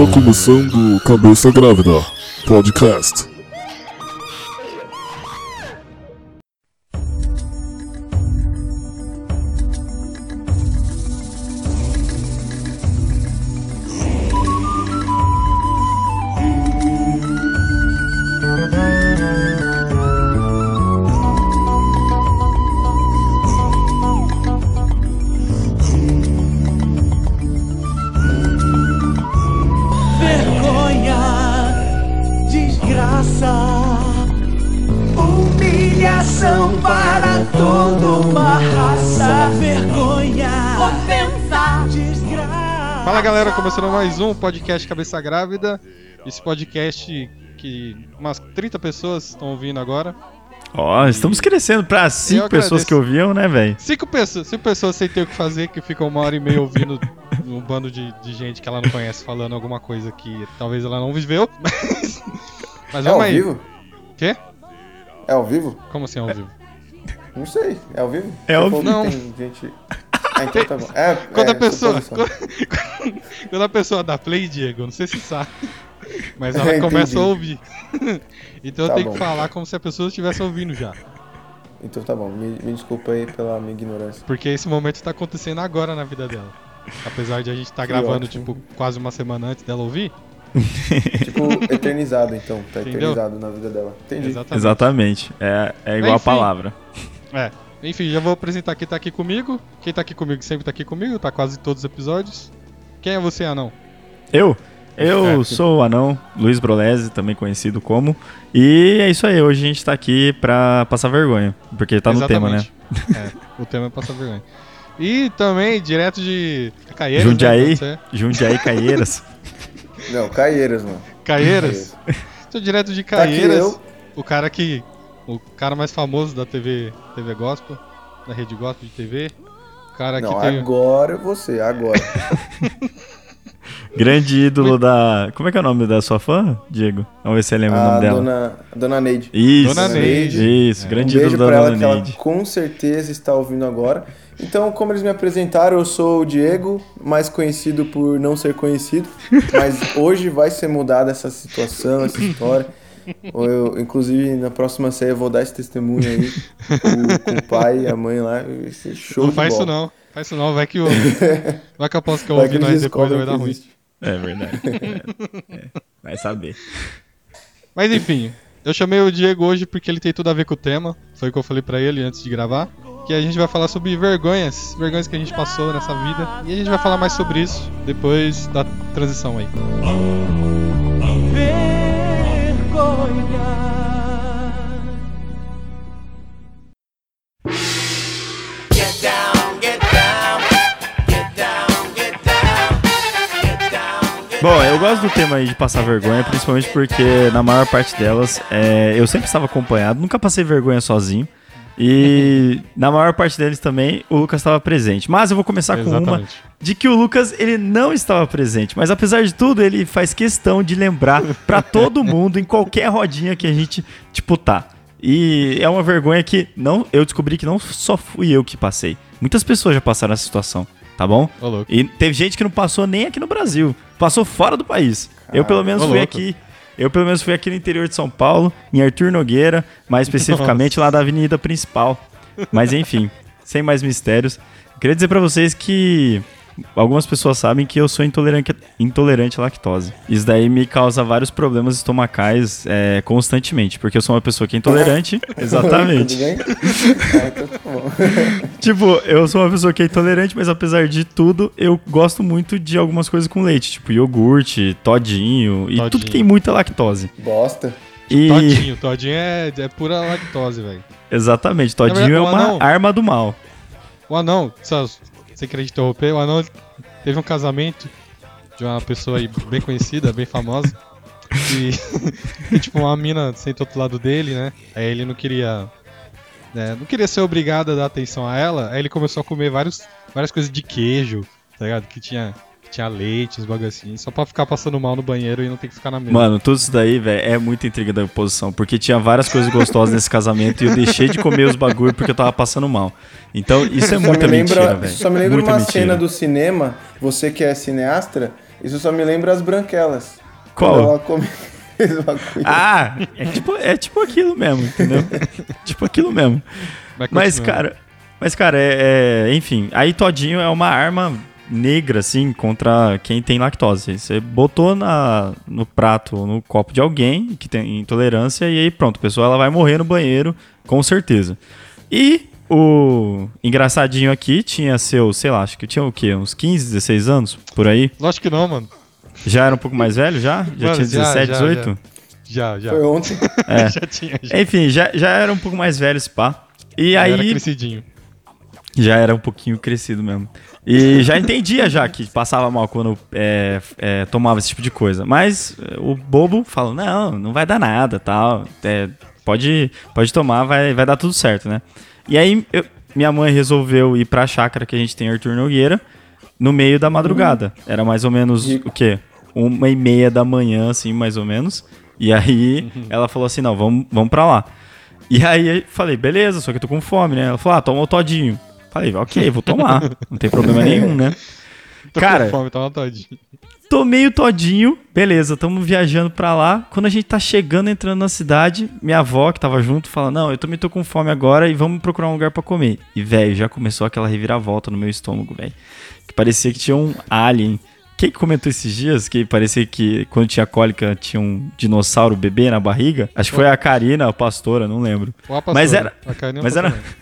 Está começando Cabeça Grávida Podcast. Podcast Cabeça Grávida. Esse podcast que umas 30 pessoas estão ouvindo agora. Ó, estamos crescendo pra cinco pessoas que ouviam, né, velho? Cinco pessoas, cinco pessoas sem ter o que fazer, que ficam uma hora e meia ouvindo um bando de, de gente que ela não conhece falando alguma coisa que talvez ela não viveu. Mas, mas É ao vamos aí. vivo? Quê? É ao vivo? Como assim ao vivo? Não sei. É ao vivo? É ao vivo. que Tem gente... Ah, então tá bom. É, Quando é, a pessoa. suposição. Quando, quando a pessoa dá play, Diego, não sei se sabe. Mas ela começa a ouvir. então eu Tá tenho bom. que falar como se a pessoa estivesse ouvindo já. Então tá bom. Me, me desculpa aí pela minha ignorância. Porque esse momento tá acontecendo agora na vida dela. Apesar de a gente tá Que gravando, ótimo. tipo, quase uma semana antes dela ouvir. Tipo, eternizado então. Tá Entendeu? eternizado na vida dela. Entendi. Exatamente. Exatamente. É, é igual a Enfim. palavra. É. Enfim, já vou apresentar quem tá aqui comigo. Quem tá aqui comigo sempre tá aqui comigo, tá quase todos os episódios. Quem é você, anão? Eu? Eu É. sou o anão, Luiz Brolese, também conhecido como. E é isso aí, hoje a gente tá aqui pra passar vergonha. Porque tá no tema, né? Exatamente. É, o tema é passar vergonha. E também, direto de Caieiras, Jundiaí. né? Jundiaí Caieiras. Não, Caieiras, mano. Caieiras? Tô direto de Tá aqui Caieiras. eu. O cara que. O cara mais famoso da TV, TV Gospel, da rede Gospel de TV. O cara Não, que tem. agora você, agora. Grande ídolo da. Como é que é o nome da sua fã, Diego? Vamos ver se você lembra o A nome dela. dona, dona Neide. Isso. Dona Neide. Isso, É. grande um beijo ídolo pra da ela Dona que ela Neide. com certeza está ouvindo agora. Então, como eles me apresentaram, eu sou o Diego, mais conhecido por não ser conhecido, mas hoje vai ser mudada essa situação, essa história. Eu, inclusive, na próxima série eu vou dar esse testemunho aí com, com o pai e a mãe lá. Vai ser show Não faz isso não. Faz isso não, vai que o. Vai que eu posso que eu ouvi nós depois vai dar ruim. É verdade. É, é. Vai saber. Mas enfim, eu chamei o Diego hoje porque ele tem tudo a ver com o tema. Foi o que eu falei pra ele antes de gravar. Que a gente vai falar sobre vergonhas, vergonhas que a gente passou nessa vida. E a gente vai falar mais sobre isso depois da transição aí. Vergonha. Bom, eu gosto do tema aí de passar vergonha, principalmente porque na maior parte delas é, eu sempre estava acompanhado, nunca passei vergonha sozinho. E na maior parte deles também o Lucas estava presente. Mas eu vou começar com uma de que o Lucas ele não estava presente, mas apesar de tudo ele faz questão de lembrar pra todo mundo em qualquer rodinha que a gente tipo tá. E é uma vergonha que não eu descobri que não só fui eu que passei. Muitas pessoas já passaram essa situação, tá bom? Ô. E teve gente que não passou nem aqui no Brasil, passou fora do país. eu pelo menos ô, fui louco. aqui, eu pelo menos fui aqui no interior de São Paulo, em Arthur Nogueira, mais especificamente lá da avenida principal. Mas enfim, sem mais mistérios, queria dizer pra vocês que algumas pessoas sabem que eu sou intolerante, intolerante à lactose. Isso daí me causa vários problemas estomacais é, constantemente, porque eu sou uma pessoa que é intolerante. Exatamente. Ah, então tá bom. Tipo, eu sou uma pessoa que é intolerante, mas apesar de tudo, eu gosto muito de algumas coisas com leite, tipo iogurte, todinho e Todinho. tudo que tem muita lactose. Bosta. E Todinho, todinho é, é pura lactose, velho. exatamente, todinho verdade, é uma anão- arma do mal. O anão, sem querer te interromper, o anão teve um casamento de uma pessoa aí bem conhecida, bem famosa. E, e, tipo, uma mina sentou do lado dele, né? Aí ele não queria. né, não queria ser obrigado a dar atenção a ela. Aí ele começou a comer vários, várias coisas de queijo, tá ligado? Que tinha tinha leite, os bagulho assim, só pra ficar passando mal no banheiro e não ter que ficar na mesa. Mano, tudo isso daí, velho, é muita intriga da oposição. Porque tinha várias coisas gostosas nesse casamento e eu deixei de comer os bagulho porque eu tava passando mal. Então, isso é Só muita me lembra, mentira, velho. só me lembra Muita uma mentira. cena do cinema, você que é cineasta, isso só me lembra as branquelas. Qual? Quando ela come. Ah, é tipo, é tipo aquilo mesmo, entendeu? tipo aquilo mesmo. Mas, cara, mas, cara, é, é- Enfim, aí todinho é uma arma negra, assim, contra quem tem lactose. Você botou na, no prato, no copo de alguém que tem intolerância, e aí pronto, a pessoa ela vai morrer no banheiro, com certeza. E o engraçadinho aqui tinha seu, sei lá, acho que tinha o quê? Uns 15, 16 anos, por aí. Lógico que não, mano. Já era um pouco mais velho, já? Já Mano, tinha já, 17, já, 18? Já, já. Foi ontem. É. já tinha, já. Enfim, já, já era um pouco mais velho esse pá. E Já aí. Era crescidinho. Já era um pouquinho crescido mesmo. E já entendia já que passava mal quando é, é, tomava esse tipo de coisa. Mas é, o bobo falou, não, não vai dar nada, tal. É, pode, pode tomar, vai, vai dar tudo certo, né? E aí eu- minha mãe resolveu ir pra chácara que a gente tem em Arthur Nogueira no meio da madrugada. Era mais ou menos Rico. o quê? Uma e meia da manhã, assim, mais ou menos. E aí ela falou assim, não, vamos, vamos pra lá. E aí eu falei, beleza, só que eu tô com fome, né? Ela falou, ah, toma o todinho. Falei, ok, vou tomar. Não tem problema nenhum, né? Tô Cara- com fome, tava todinho. Tomei o todinho, beleza, tamo viajando pra lá. Quando a gente tá chegando, entrando na cidade, minha avó, que tava junto, fala: Não, eu também tô com fome agora e vamos procurar um lugar pra comer. E, velho, já começou aquela reviravolta no meu estômago, velho. Que parecia que tinha um alien. Quem que comentou esses dias que parecia que quando tinha cólica tinha um dinossauro bebê na barriga? Acho que foi a Karina, a pastora, não lembro. Ou a Mas pastora. era- mas era- tá também.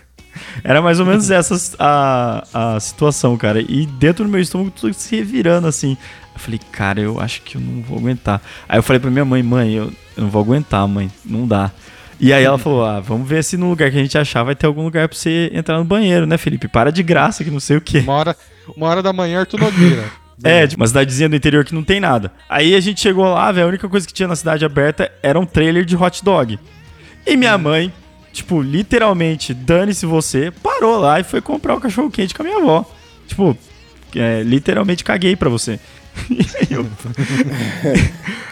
Era mais ou menos essa a, a situação, cara. E dentro do meu estômago tudo se revirando assim. Eu falei, cara, eu acho que eu não vou aguentar. Aí eu falei pra minha mãe, mãe, eu, eu não vou aguentar, mãe, não dá. E aí ela falou, ah, vamos ver se no lugar que a gente achar vai ter algum lugar pra você entrar no banheiro, né, Felipe? Para de graça que não sei o quê. Uma hora, uma hora da manhã, Arthur Nogueira. É, uma cidadezinha do interior que não tem nada. Aí a gente chegou lá, velho, a única coisa que tinha na cidade aberta era um trailer de hot dog. E minha mãe, tipo, literalmente, dane-se você, parou lá e foi comprar o cachorro quente com a minha avó. Tipo, é, literalmente caguei pra você. Aí, eu-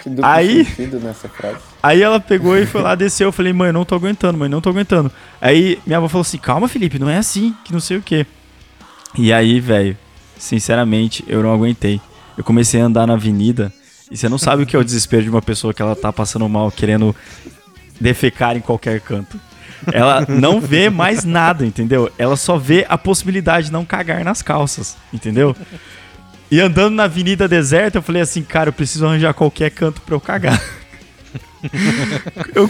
Que Aí- sentido nessa frase. aí ela pegou e foi lá, desceu. Eu falei, mãe, não tô aguentando, mãe, não tô aguentando. Aí minha avó falou assim: calma, Felipe, não é assim, que não sei o quê. E aí, velho, sinceramente, eu não aguentei. Eu comecei a andar na avenida e você não sabe o que é o desespero de uma pessoa que ela tá passando mal, querendo defecar em qualquer canto. Ela não vê mais nada, entendeu? Ela só vê a possibilidade de não cagar nas calças, entendeu? E andando na avenida deserta, eu falei assim, cara, eu preciso arranjar qualquer canto pra eu cagar. Eu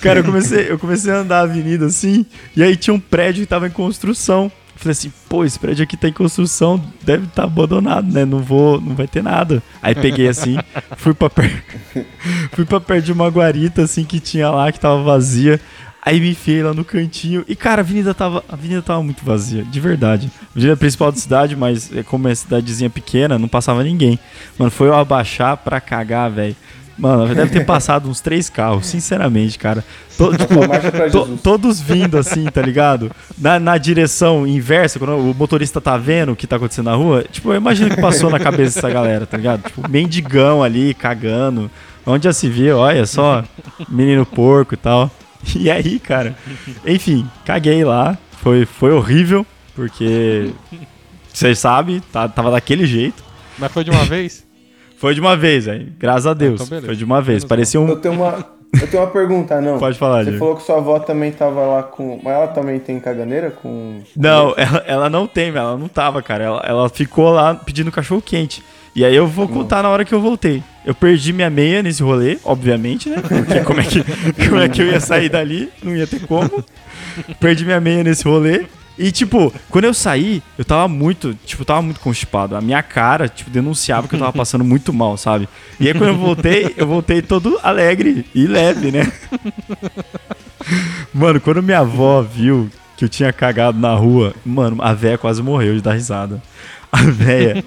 cara, eu comecei, eu comecei a andar a avenida assim, e aí tinha um prédio que tava em construção. Eu falei assim, pô, esse prédio aqui tá em construção, deve estar abandonado, né? Não vou, não vai ter nada. Aí peguei assim, fui pra perto, fui pra perto de uma guarita assim que tinha lá que tava vazia. Aí me enfiei lá no cantinho e cara, a avenida tava, a avenida tava muito vazia, de verdade. Avenida principal da cidade, mas é como é cidadezinha pequena, não passava ninguém. Mano, foi eu abaixar pra cagar, velho. Mano, deve ter passado uns três carros, sinceramente, cara. To- tipo, to- todos vindo assim, tá ligado? Na, na direção inversa, quando o motorista tá vendo o que tá acontecendo na rua, tipo, eu imagino que passou na cabeça dessa galera, tá ligado? Tipo, mendigão ali, cagando. Onde já se viu, olha só, menino porco e tal. E aí, cara, enfim, caguei lá. Foi, foi horrível, porque vocês sabem, tá, tava daquele jeito. Mas foi de uma vez? Foi de uma vez, velho. Graças a Deus. então foi de uma vez. Menos Parecia Eu um. tenho uma, eu tenho uma pergunta, não. Pode falar, Você Diego. falou que sua avó também tava lá com. Mas ela também tem caganeira com. Não, ela, ela não tem, ela não tava, cara. Ela, ela ficou lá pedindo cachorro quente. E aí eu vou contar na hora que eu voltei. Eu perdi minha meia nesse rolê, obviamente, né? Porque como é que, como é que eu ia sair dali? Não ia ter como. Perdi minha meia nesse rolê. E, tipo, quando eu saí, eu tava muito, tipo, tava muito constipado. A minha cara, tipo, denunciava que eu tava passando muito mal, sabe? E aí quando eu voltei, eu voltei todo alegre e leve, né? Mano, quando minha avó viu que eu tinha cagado na rua, mano, a véia quase morreu de dar risada. A véia.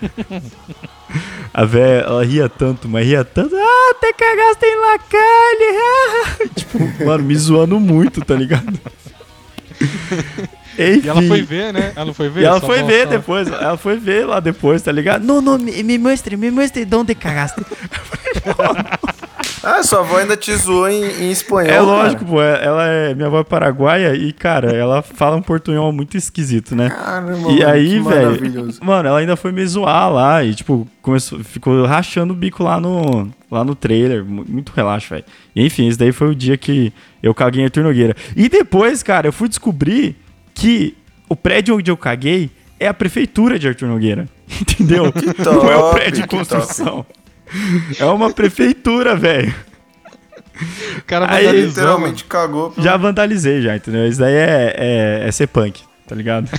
A véia, ela ria tanto, mas ria tanto. Ah, até cagaste em lacalle. ah." tipo, mano, me zoando muito, tá ligado? Enfim. E ela foi ver, né? Ela foi ver? E ela foi ver mostra- depois, ela foi ver lá depois, tá ligado? Não, não, me, me mostre, me mostre de onde cagaste. Ah, sua avó ainda te zoou em, em espanhol. É lógico, cara. pô, é- ela é minha avó é paraguaia e, cara, ela fala um portunhol muito esquisito, né? Caramba, E aí, velho, mano, ela ainda foi me zoar lá e, tipo, começou, ficou rachando o bico lá no, lá no trailer. mu- Muito relaxo, velho. Enfim, esse daí foi o dia que eu caguei em Arthur Nogueira. E depois, cara, eu fui descobrir que o prédio onde eu caguei é a prefeitura de Arthur Nogueira. Entendeu? Não é o top, prédio de construção. É uma prefeitura, velho. O cara Aí, Literalmente cagou. pro- Já vandalizei, já, entendeu? Isso daí é, é, é ser punk, tá ligado?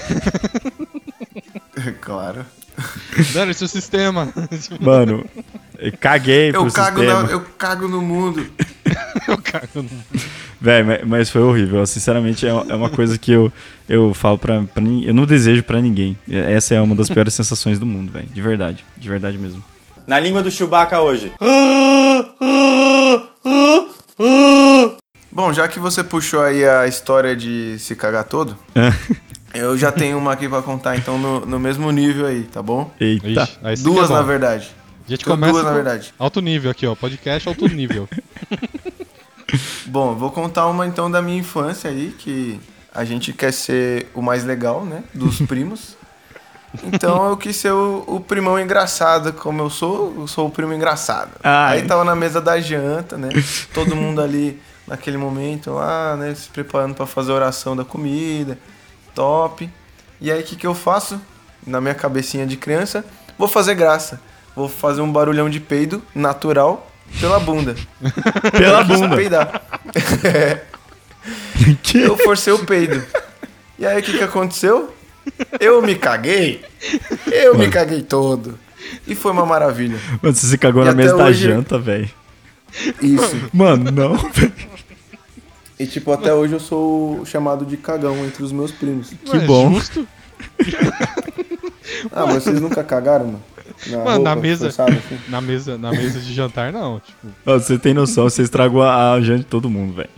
Claro. mano. Dane esse sistema. Mano, eu caguei Eu pro cago, sistema. na- eu cago no mundo. eu cago no... Véi, mas, mas foi horrível. Sinceramente, é, é uma coisa que eu, eu falo pra, pra ninguém. Eu não desejo pra ninguém. Essa é uma das piores sensações do mundo, velho. De verdade. De verdade mesmo. Na língua do Chewbacca hoje. Bom, já que você puxou aí a história de se cagar todo, É. eu já tenho uma aqui pra contar, então, no, no mesmo nível aí, tá bom? Eita. Ixi, é Duas, bom. na verdade. A gente começa duas, na com verdade. alto nível aqui, ó. Podcast alto nível. Bom, vou contar uma então da minha infância aí, que a gente quer ser o mais legal, né? Dos primos. Então eu quis ser o, o primão engraçado, como eu sou, eu sou o primo engraçado. Ai. Aí tava na mesa da janta, né? Todo mundo ali naquele momento lá, né? Se preparando pra fazer a oração da comida. Top. E aí o que, que eu faço? Na minha cabecinha de criança, vou fazer graça. Vou fazer um barulhão de peido natural pela bunda. Pela bunda. peidar. Que? Eu forcei o peido. E aí o que, que aconteceu? Eu me caguei. Eu me caguei todo. E foi uma maravilha. Mano, você se cagou E na mesa da hoje- janta, velho. Isso. Mano, não, velho. E tipo, até hoje eu sou chamado de cagão entre os meus primos. Que Ué, bom. Justo. Ah, mas vocês nunca cagaram, mano? Na, Mano, na roupa, mesa- forçada, assim? Na mesa, na mesa de jantar, não. Tipo, Mano, Você tem noção, você estragou a, a janta de todo mundo, velho.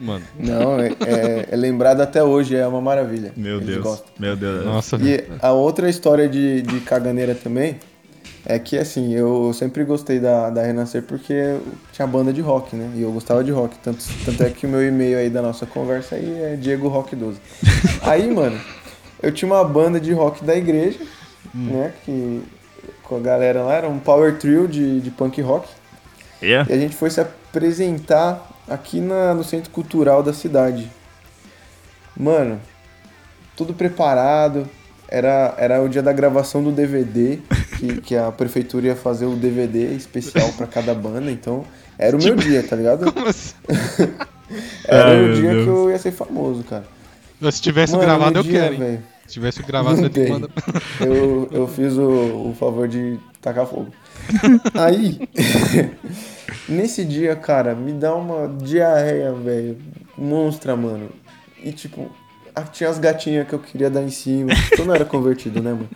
Mano. Não, é, é- é lembrado até hoje, é uma maravilha. Meu Eles Deus. gostam. Meu Deus. Nossa, E a outra história de, de caganeira também é que, assim, eu sempre gostei da, da Renascer porque tinha banda de rock, né? E eu gostava de rock. Tanto, tanto é que o meu e-mail aí da nossa conversa aí é Diego Rock 12. Aí, mano, eu tinha uma banda de rock da igreja, né? Que com a galera lá, era um power trio de, de punk rock. Yeah. E a gente foi se apresentar aqui na, no centro cultural da cidade. Mano, tudo preparado. Era, era o dia da gravação do DVD, que, que a prefeitura ia fazer o DVD especial pra cada banda, então era o meu dia, tá ligado? Como assim? Era Ai, o dia Deus. que eu ia ser famoso, cara. Se tivesse Mano, gravado, no eu dia, quero, hein? Se tivesse gravado, Não que tem. mandar. eu, eu fiz o, o favor de tacar fogo. Aí, nesse dia, cara, me dá uma diarreia, velho. Monstra, mano. E tipo, tinha as gatinhas que eu queria dar em cima. Eu não era convertido, né, mano?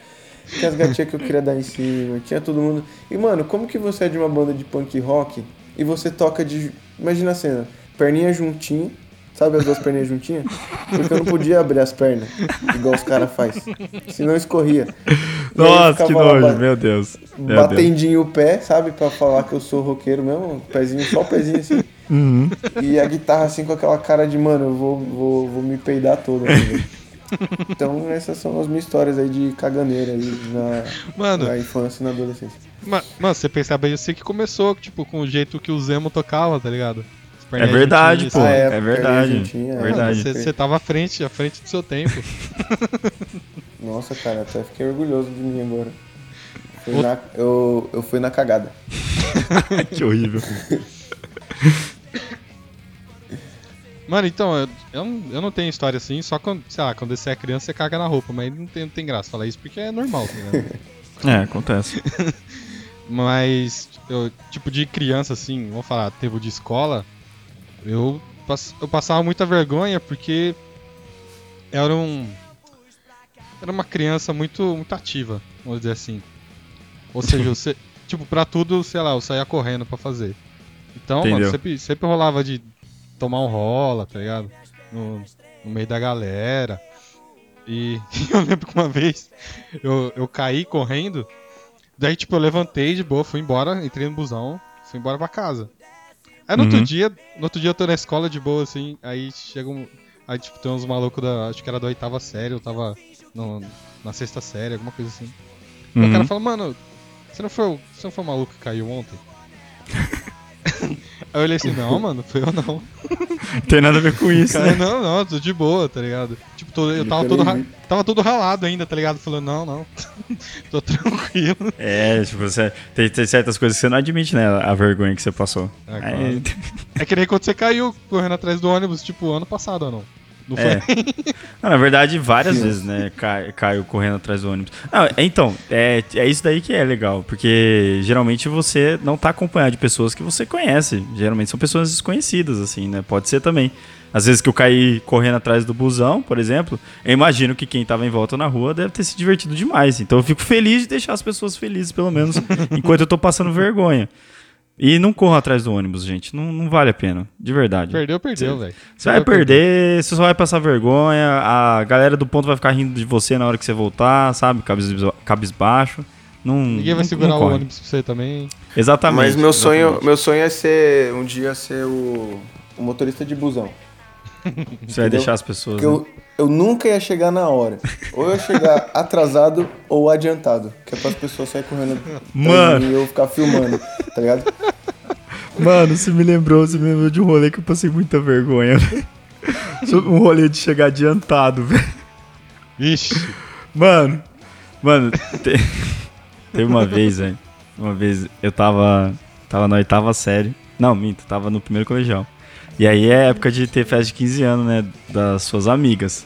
Tinha as gatinhas que eu queria dar em cima, tinha todo mundo. E, mano, como que você é de uma banda de punk rock e você toca de. Imagina a cena, perninha juntinha, sabe as duas perninhas juntinhas? Porque eu não podia abrir as pernas, igual os caras faz. Senão escorria. E Nossa, que lá nojo, meu Deus. Meu Deus. batendinho o pé, sabe? Pra falar que eu sou roqueiro mesmo. Pezinho, só o pezinho assim. Uhum. E a guitarra assim com aquela cara de, mano, eu vou, vou, vou me peidar todo. né? Então essas são as minhas histórias aí de caganeira aí na, Mano, na infância e na adolescência. ma- mano, você pensava bem, eu sei que começou, tipo, com o jeito que o Zemo tocava, tá ligado? É verdade, pô. Ah, é, É verdade. É verdade. Você, você tava à frente, à frente do seu tempo. Nossa, cara, até fiquei orgulhoso de mim agora. Fui na- eu, eu fui na cagada. que horrível. Mano, então, eu, eu, não, eu não tenho história assim, só quando, sei lá, quando você é criança, você caga na roupa, mas não tem, não tem graça falar isso porque é normal, tá ligado? É, acontece. Mas, eu, tipo, de criança, assim, vamos falar, tempo de escola, eu, pass- eu passava muita vergonha porque era um. Era uma criança muito, muito ativa, vamos dizer assim. Ou seja, você, tipo, pra tudo, sei lá, eu saía correndo pra fazer. Então, mano, Entendeu. sempre, sempre rolava de tomar um rola, tá ligado? No, no meio da galera. E eu lembro que uma vez eu, eu caí correndo. Daí, tipo, eu levantei de boa, fui embora, entrei no busão, fui embora pra casa. Aí no outro Uhum. dia, no outro dia eu tô na escola de boa, assim, aí chega um. Aí, tipo, tem uns malucos da. Acho que era da oitava série, eu tava no- na sexta série, alguma coisa assim. Aí o Uhum. cara fala, mano, você não foi, você não foi o maluco que caiu ontem? Aí eu olhei assim, não, mano, foi eu não. Tem nada a ver com isso, Cara, né? não, não, tô de boa, tá ligado? Tipo, tô- eu tava todo, ra- tava todo ralado ainda, tá ligado? Falando, não, não, tô tranquilo. É, tipo, você, tem, tem certas coisas que você não admite, né? A vergonha que você passou. É, Aí- claro. É que nem quando você caiu correndo atrás do ônibus, tipo, ano passado ou não? Não foi? É. Não, na verdade, várias Sim. vezes, né? Cai, caiu correndo atrás do ônibus. Não, é- então, é, é isso daí que é legal. Porque geralmente você não tá acompanhado de pessoas que você conhece. Geralmente são pessoas desconhecidas, assim, né? Pode ser também. Às vezes que eu caí correndo atrás do busão, por exemplo, eu imagino que quem tava em volta na rua deve ter se divertido demais. Então eu fico feliz de deixar as pessoas felizes, pelo menos, enquanto eu tô passando vergonha. E não corram atrás do ônibus, gente. Não, não vale a pena. De verdade. Perdeu, perdeu, velho. Você vai perder, você só vai passar vergonha, a galera do ponto vai ficar rindo de você na hora que você voltar, sabe? Cabis, cabisbaixo. Não, Ninguém vai não- segurar não o ônibus pra você também. Exatamente. Mas meu sonho, exatamente. meu sonho é ser um dia ser o, o motorista de busão. Você vai deixar as pessoas. Porque né? eu, eu nunca ia chegar na hora. Ou eu ia chegar atrasado ou adiantado. Que é para as pessoas saírem correndo Mano. e eu ficar filmando, tá ligado? Mano, você me lembrou, você me lembrou de um rolê que eu passei muita vergonha. velho. Um rolê de chegar adiantado, velho. Ixi, Mano, mano, te- teve uma vez, velho. Uma vez eu tava, tava na oitava série. Não, minto, tava no primeiro colegial. E aí é época de ter festa de 15 anos, né? Das suas amigas.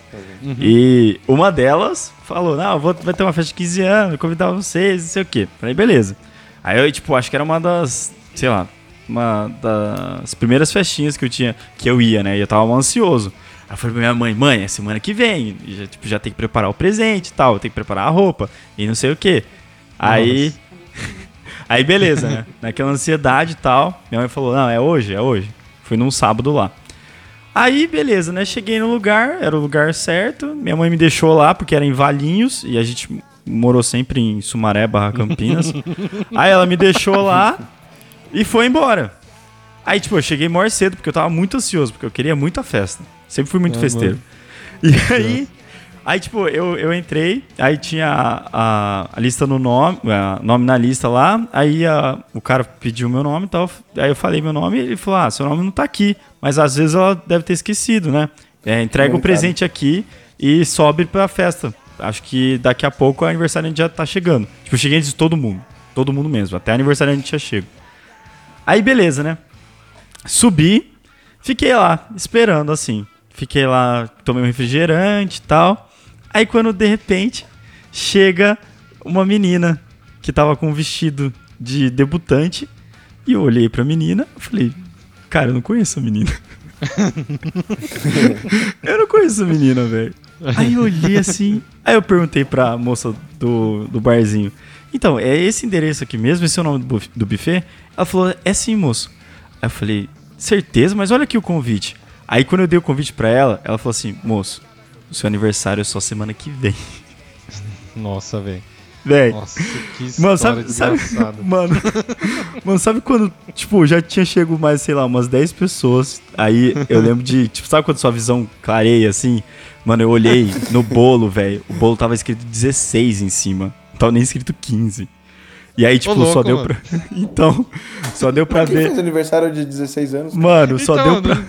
E uma delas falou: Não, vou, vai ter uma festa de 15 anos, vou convidar vocês, não sei o quê. Falei, beleza. Aí eu, tipo, acho que era uma das, sei lá, uma das primeiras festinhas que eu tinha, que eu ia, né? E eu tava mal ansioso. Aí eu falei pra minha mãe, mãe, é semana que vem. Já, tipo, já tem que preparar o presente e tal, tem que preparar a roupa e não sei o quê. Aí. Aí beleza, né? Naquela ansiedade e tal. Minha mãe falou: não, é hoje, é hoje. Fui num sábado lá. Aí, beleza, né? Cheguei no lugar, era o lugar certo. Minha mãe me deixou lá, porque era em Valinhos, e a gente morou sempre em Sumaré barra Campinas. Aí ela me deixou lá e foi embora. Aí, tipo, eu cheguei maior cedo, porque eu tava muito ansioso, porque eu queria muito a festa. Sempre fui muito Ah, festeiro. E aí, aí, tipo, eu, eu entrei, aí tinha a, a, a lista no nome, a nome na lista lá, aí a- o cara pediu meu nome e tal, aí eu falei meu nome e ele falou, ah, seu nome não tá aqui, mas às vezes ela deve ter esquecido, né? É, entrega o presente aqui e sobe pra festa. Acho que daqui a pouco o aniversariante já tá chegando. Tipo, eu cheguei antes de todo mundo, todo mundo mesmo, até aniversariante já chego. Aí beleza, né? Subi, fiquei lá, esperando assim. Fiquei lá, tomei um refrigerante e tal. Aí quando de repente chega uma menina que tava com um vestido de debutante. E eu olhei pra menina e falei, cara, eu não conheço a menina. eu não conheço a menina, velho. Aí eu olhei assim. Aí eu perguntei pra moça do, do barzinho. Então, é esse endereço aqui mesmo? Esse é o nome do, do buffet? Ela falou, é sim, moço. Aí eu falei, certeza? Mas olha aqui o convite. Aí quando eu dei o convite pra ela, ela falou assim, moço, o seu aniversário é só semana que vem. nossa, velho. Véi. Nossa, que Mano, sabe, sabe, mano, mano, sabe quando, tipo, já tinha chego mais, sei lá, umas 10 pessoas, aí eu lembro de, tipo, sabe quando sua visão clareia, assim? Mano, eu olhei no bolo, velho, o bolo tava escrito 16 em cima, não tava nem escrito 15. E aí, tipo, só louco, deu mano. pra... Então, só deu pra Quem ver... fez aniversário de 16 anos? Mano, só Então, deu pra...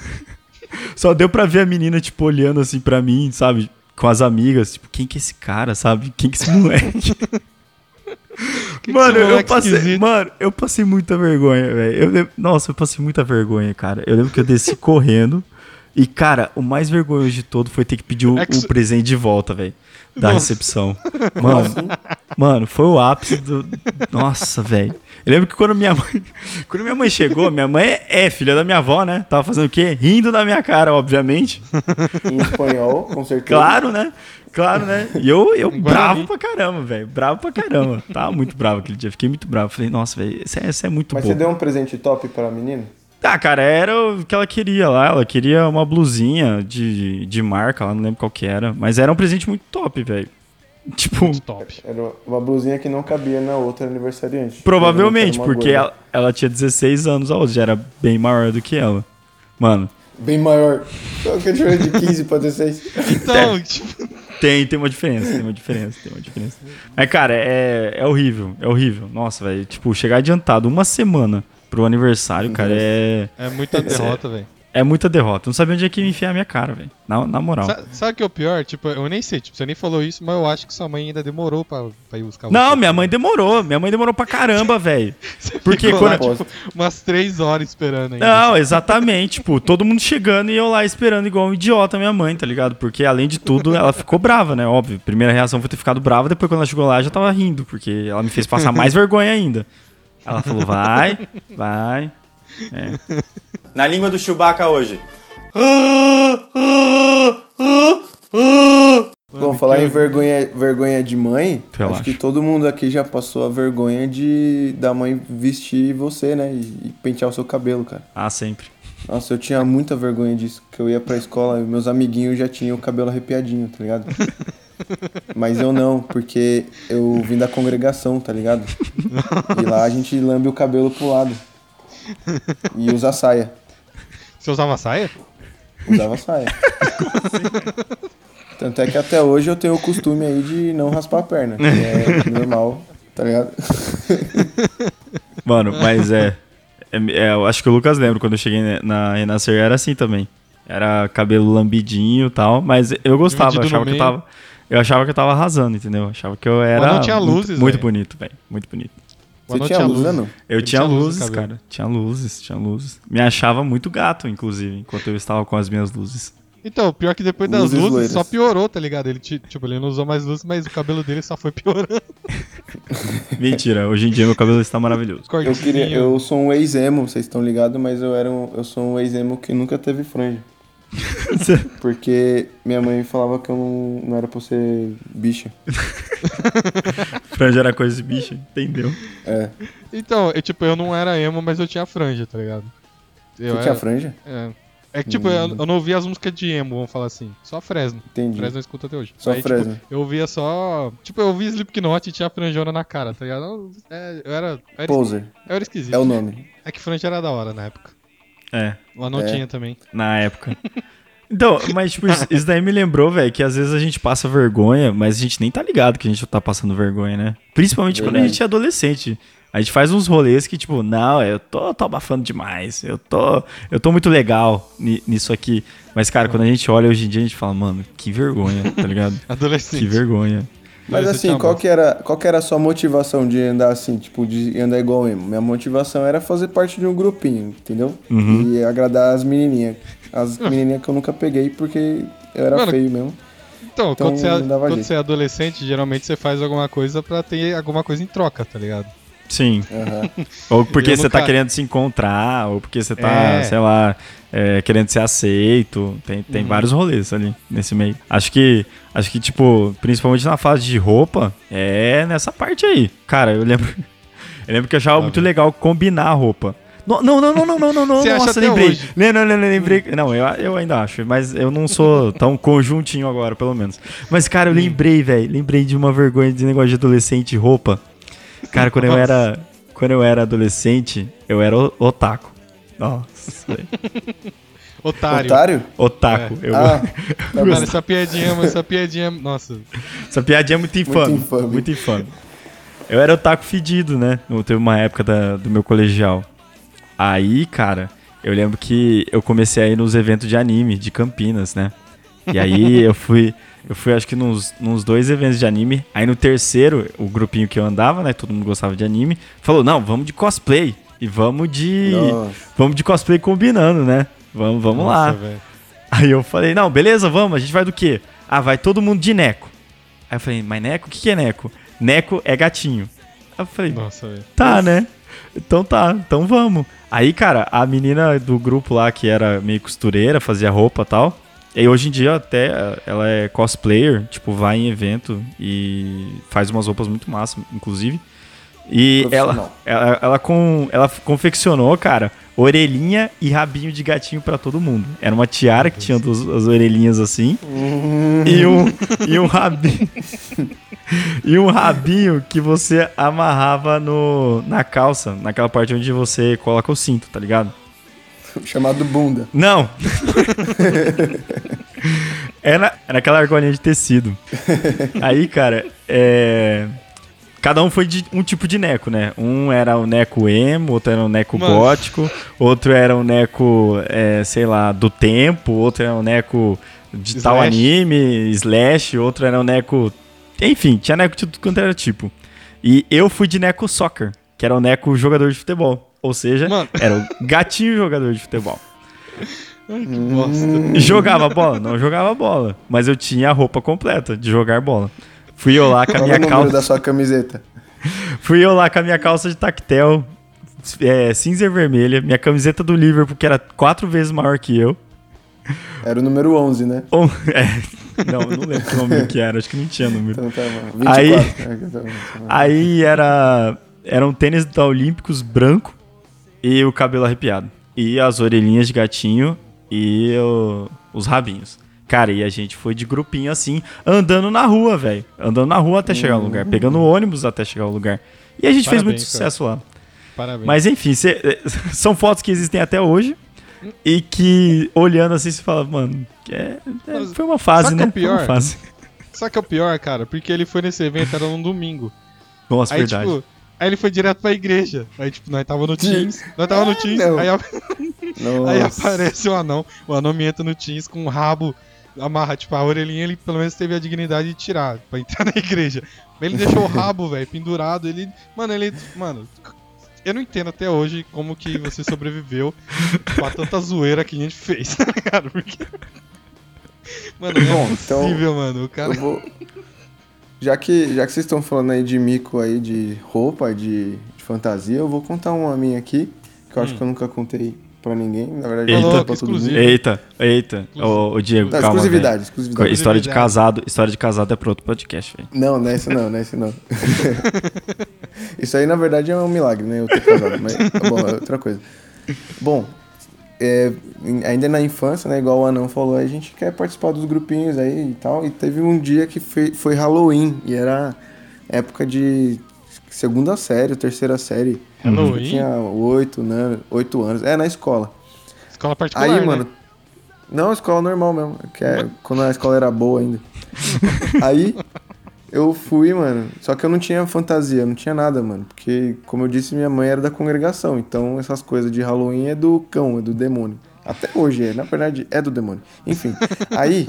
Só deu pra ver a menina, tipo, olhando assim pra mim, sabe? Com as amigas, tipo, quem que é esse cara, sabe? Quem que é esse moleque? Que mano, que eu passei, esquisito? mano, eu passei muita vergonha, velho. Nossa, eu passei muita vergonha, cara. Eu lembro que eu desci correndo e, cara, o mais vergonhoso de todo foi ter que pedir o, É o presente de volta, velho. Da Nossa. recepção. Mano, mano, foi o ápice do. Nossa, velho. Eu lembro que quando minha mãe. Quando minha mãe chegou, minha mãe é, é filha da minha avó, né? Tava fazendo o quê? Rindo da minha cara, obviamente. Em espanhol, com certeza. Claro, né? Claro, né? E eu, eu bravo pra caramba, velho. Bravo pra caramba. Tava muito bravo aquele dia. Fiquei muito bravo. Falei, nossa, velho, isso é, isso é muito Mas bom. você deu um presente top pra menina? Ah, cara, era o que ela queria lá. Ela queria uma blusinha de, de marca, lá não lembro qual que era. Mas era um presente muito top, velho. Tipo, Top. Era uma blusinha que não cabia na outra aniversariante. provavelmente, porque ela, ela tinha 16 anos, a outra já era bem maior do que ela. Mano, Bem maior. Qual que é a diferença de 15 pra 16? Então, tipo, tem, tem uma diferença, tem uma diferença, tem uma diferença. Mas, cara, é, é horrível, é horrível. Nossa, velho, tipo, chegar adiantado uma semana pro aniversário, cara, é, é muita derrota, velho. É muita derrota. Não sabia onde é que ia enfiar a minha cara, velho. Na, na moral. Sa- Sabe o que é o pior? Tipo, eu nem sei, tipo, você nem falou isso, mas eu acho que sua mãe ainda demorou pra, pra ir buscar Não, você. minha mãe demorou. Minha mãe demorou pra caramba, velho. Porque Ficou lá, quando. tipo, umas três horas esperando ainda. Não, exatamente. Tipo, todo mundo chegando e eu lá esperando igual um idiota minha mãe, tá ligado? Porque além de tudo, ela ficou brava, né? Óbvio. Primeira reação foi ter ficado brava, depois quando ela chegou lá, eu já tava rindo, porque ela me fez passar mais vergonha ainda. Ela falou: vai, vai. Na língua do Chewbacca hoje. Bom, falar em vergonha, vergonha de mãe, Relaxa. acho que todo mundo aqui já passou a vergonha de da mãe vestir você, né? E, e pentear o seu cabelo, cara. Ah, sempre. Nossa, eu tinha muita vergonha disso, que eu ia pra escola e meus amiguinhos já tinham o cabelo arrepiadinho, tá ligado? Mas eu não, porque eu vim da congregação, tá ligado? E lá a gente lambe o cabelo pro lado. E usa saia. Você usava saia? Usava saia. Tanto é que até hoje eu tenho o costume aí de não raspar a perna. Que é normal, tá ligado? Mano, mas é, é- é, Eu acho que o Lucas lembra quando eu cheguei na Renascer era assim também. Era cabelo lambidinho e tal, mas eu gostava, eu achava que eu tava. Eu achava que eu tava arrasando, entendeu? Eu achava que eu era. não tinha muito- luzes, Muito, velho. bonito, velho. Muito bonito. Você tinha tinha luz, luz. né, não? Eu Ele tinha tinha luzes, cara. Tinha luzes, tinha luzes. Me achava muito gato, inclusive, enquanto eu estava com as minhas luzes. Então, pior que depois das Luzes luzes loiras. só piorou, tá ligado? Ele, ti- tipo, ele não usou mais luzes, mas o cabelo dele só foi piorando. Mentira, hoje em dia meu cabelo está maravilhoso. Eu queria, eu sou um ex-emo, vocês estão ligados, mas eu era um, eu sou um ex-emo que nunca teve franja. Porque minha mãe falava que eu não, não era pra ser bicha. Franja era coisa de bicho, entendeu? É. Então, eu, tipo, eu não era emo, mas eu tinha franja, tá ligado? Eu Você era- tinha franja? É, é que, tipo, eu, eu não ouvia as músicas de emo, vamos falar assim. Só Fresno. Entendi. Fresno eu escuto até hoje. Só Aí, Fresno. Tipo, eu ouvia só... Tipo, eu ouvia Slipknot e tinha franjona na cara, tá ligado? Eu, é, eu era... Eu era, Poser. eu era esquisito. É o nome. É que franja era da hora na época. É, O anão É. tinha também. na época. Então, mas tipo, isso, daí me lembrou, velho, que às vezes a gente passa vergonha, mas a gente nem tá ligado que a gente tá passando vergonha, né? Principalmente quando a Verdade. gente é adolescente. A gente faz uns rolês que, tipo, não, eu tô, tô abafando demais, eu tô, eu tô muito legal ni- nisso aqui. Mas, cara, quando a gente olha hoje em dia, a gente fala, mano, que vergonha, tá ligado? Adolescente. que vergonha. Mas assim, qual que, era, qual que era a sua motivação de andar assim, tipo, de andar igual emo? Minha motivação era fazer parte de um grupinho, entendeu? Uhum. E agradar as menininhas. As menininhas que eu nunca peguei porque eu era Mano, feio mesmo. Então, Então, quando, você, é- quando você é adolescente, geralmente você faz alguma coisa pra ter alguma coisa em troca, tá ligado? Sim. Aham. Ou porque você tá nunca- querendo se encontrar, ou porque você tá, É. sei lá, é, querendo ser aceito. Tem, tem vários rolês ali nesse meio. Acho que, acho que, tipo, principalmente na fase de roupa, é nessa parte aí. Cara, eu lembro. Eu lembro que eu achava muito legal combinar a roupa. Não, não, não, não, não, não, não, Nossa, lembrei. hoje. Não, não, não, não, lembrei. Não, eu, eu ainda acho, mas eu não sou tão conjuntinho agora, pelo menos. Mas, cara, eu lembrei, velho. Lembrei de uma vergonha de negócio de adolescente e roupa. Cara, quando eu Nossa. era. Quando eu era adolescente, eu era otaku. Nossa. Otário. Otário? Otaku. Eu, Ah, tá Mano, essa piadinha, essa piadinha. Nossa. Essa piadinha é muito infame. infame. Muito infame. Eu era otaku fedido, né? Teve uma época da- do meu colegial. Aí, cara, eu lembro que eu comecei a ir nos eventos de anime de Campinas, né? E aí eu fui, eu fui acho que nos, nos dois eventos de anime. Aí no terceiro, o grupinho que eu andava, né? Todo mundo gostava de anime, falou: não, vamos de cosplay. E vamos de. Nossa. Vamos de cosplay combinando, né? Vamos, vamos lá. Nossa, velho. Aí eu falei, não, beleza, vamos, a gente vai do quê? Ah, vai todo mundo de Neco. Aí eu falei, mas Neco, o que, que é Neco? Neco é gatinho. Aí eu falei, Nossa, velho. tá, né? Então tá, então vamos. Aí, cara, a menina do grupo lá, que era meio costureira, fazia roupa e tal. E hoje em dia até ela é cosplayer, tipo, vai em evento e faz umas roupas muito massas, inclusive. E ela, ela, ela, com, ela confeccionou, cara, orelhinha e rabinho de gatinho pra todo mundo. Era uma tiara que tinha dos- as orelhinhas assim. E um, e um rabinho. e um rabinho que você amarrava no, na calça, naquela parte onde você coloca o cinto, tá ligado? Chamado bunda. Não! era, era aquela argolinha de tecido. Aí, cara, é. Cada um foi de um tipo de neco, né? Um era o neco emo, outro era o neco Mano. gótico, outro era o neco, é, sei lá, do tempo, outro era o neco de tal Slash. anime, slash, outro era o neco. Enfim, tinha neco de tudo quanto era tipo. E eu fui de neco soccer, que era o neco jogador de futebol. Ou seja, Mano. era o gatinho jogador de futebol. Ai, que bosta. Jogava bola? Não jogava bola. Mas eu tinha a roupa completa de jogar bola. Fui eu lá com a Qual é minha o número calça. da sua camiseta? Fui eu lá com a minha calça de tactel, é, cinza e vermelha, minha camiseta do Liverpool, que era quatro vezes maior que eu. Era o número 11, né? Ou- é, não, eu não lembro que número que era, acho que não tinha número. Então tá bom. Aí- 24. É, tá bom, tá bom. Aí era. Era um tênis da Olímpicos branco e o cabelo arrepiado. E as orelhinhas de gatinho e o- os rabinhos. Cara, e a gente foi de grupinho assim, andando na rua, velho. Andando na rua até chegar ao lugar, pegando ônibus até chegar ao lugar. E a gente fez muito Parabéns, sucesso lá. Parabéns. Mas enfim, cê- são fotos que existem até hoje. E que olhando assim, você fala, mano, é- é- foi uma fase, o né? que é o Foi uma pior? fase. O que é o pior, cara? Porque ele foi nesse evento, era num domingo. Nossa, aí, verdade. tipo, aí ele foi direto pra igreja. Aí, tipo, nós tava no Teams. Nós tava no Teams. não. Aí, a- aí aparece o anão. O anão me entra no Teams com o rabo. Amarra, tipo, a orelhinha, ele pelo menos teve a dignidade de tirar pra entrar na igreja. Mas ele deixou o rabo, velho, pendurado. Ele. Mano, ele. Mano. Eu não entendo até hoje como que você sobreviveu com a tanta zoeira que a gente fez, tá ligado? Porque. Mano, não Bom, é então- possível, mano. O cara. Eu vou. Já que, já que vocês estão falando aí de mico aí, de roupa, de, de fantasia, eu vou contar uma minha aqui, que eu Hum. acho que eu nunca contei pra ninguém. Na verdade, Eita. eu pra todo mundo. Eita, eita. Ô, Diego, Não, calma. exclusividade, velho. exclusividade. História de casado, história de casado é pra outro podcast, velho. Não, não é isso não, não é isso não. isso aí, na verdade, é um milagre, né? Eu ter casado, mas bom, é outra coisa. Bom, é, ainda na infância, né? Igual o Anão falou, a gente quer participar dos grupinhos aí e tal. E teve um dia que foi, foi Halloween, e era época de segunda série, terceira série. Halloween? Eu tinha oito, né? Oito anos. É, na escola. Escola particular. Aí, né? mano. Não, escola normal mesmo. Que é quando a escola era boa ainda. Aí eu fui, mano. Só que eu não tinha fantasia, não tinha nada, mano. Porque, como eu disse, minha mãe era da congregação. Então essas coisas de Halloween é do cão, é do demônio. Até hoje é, na verdade, é do demônio. Enfim. Aí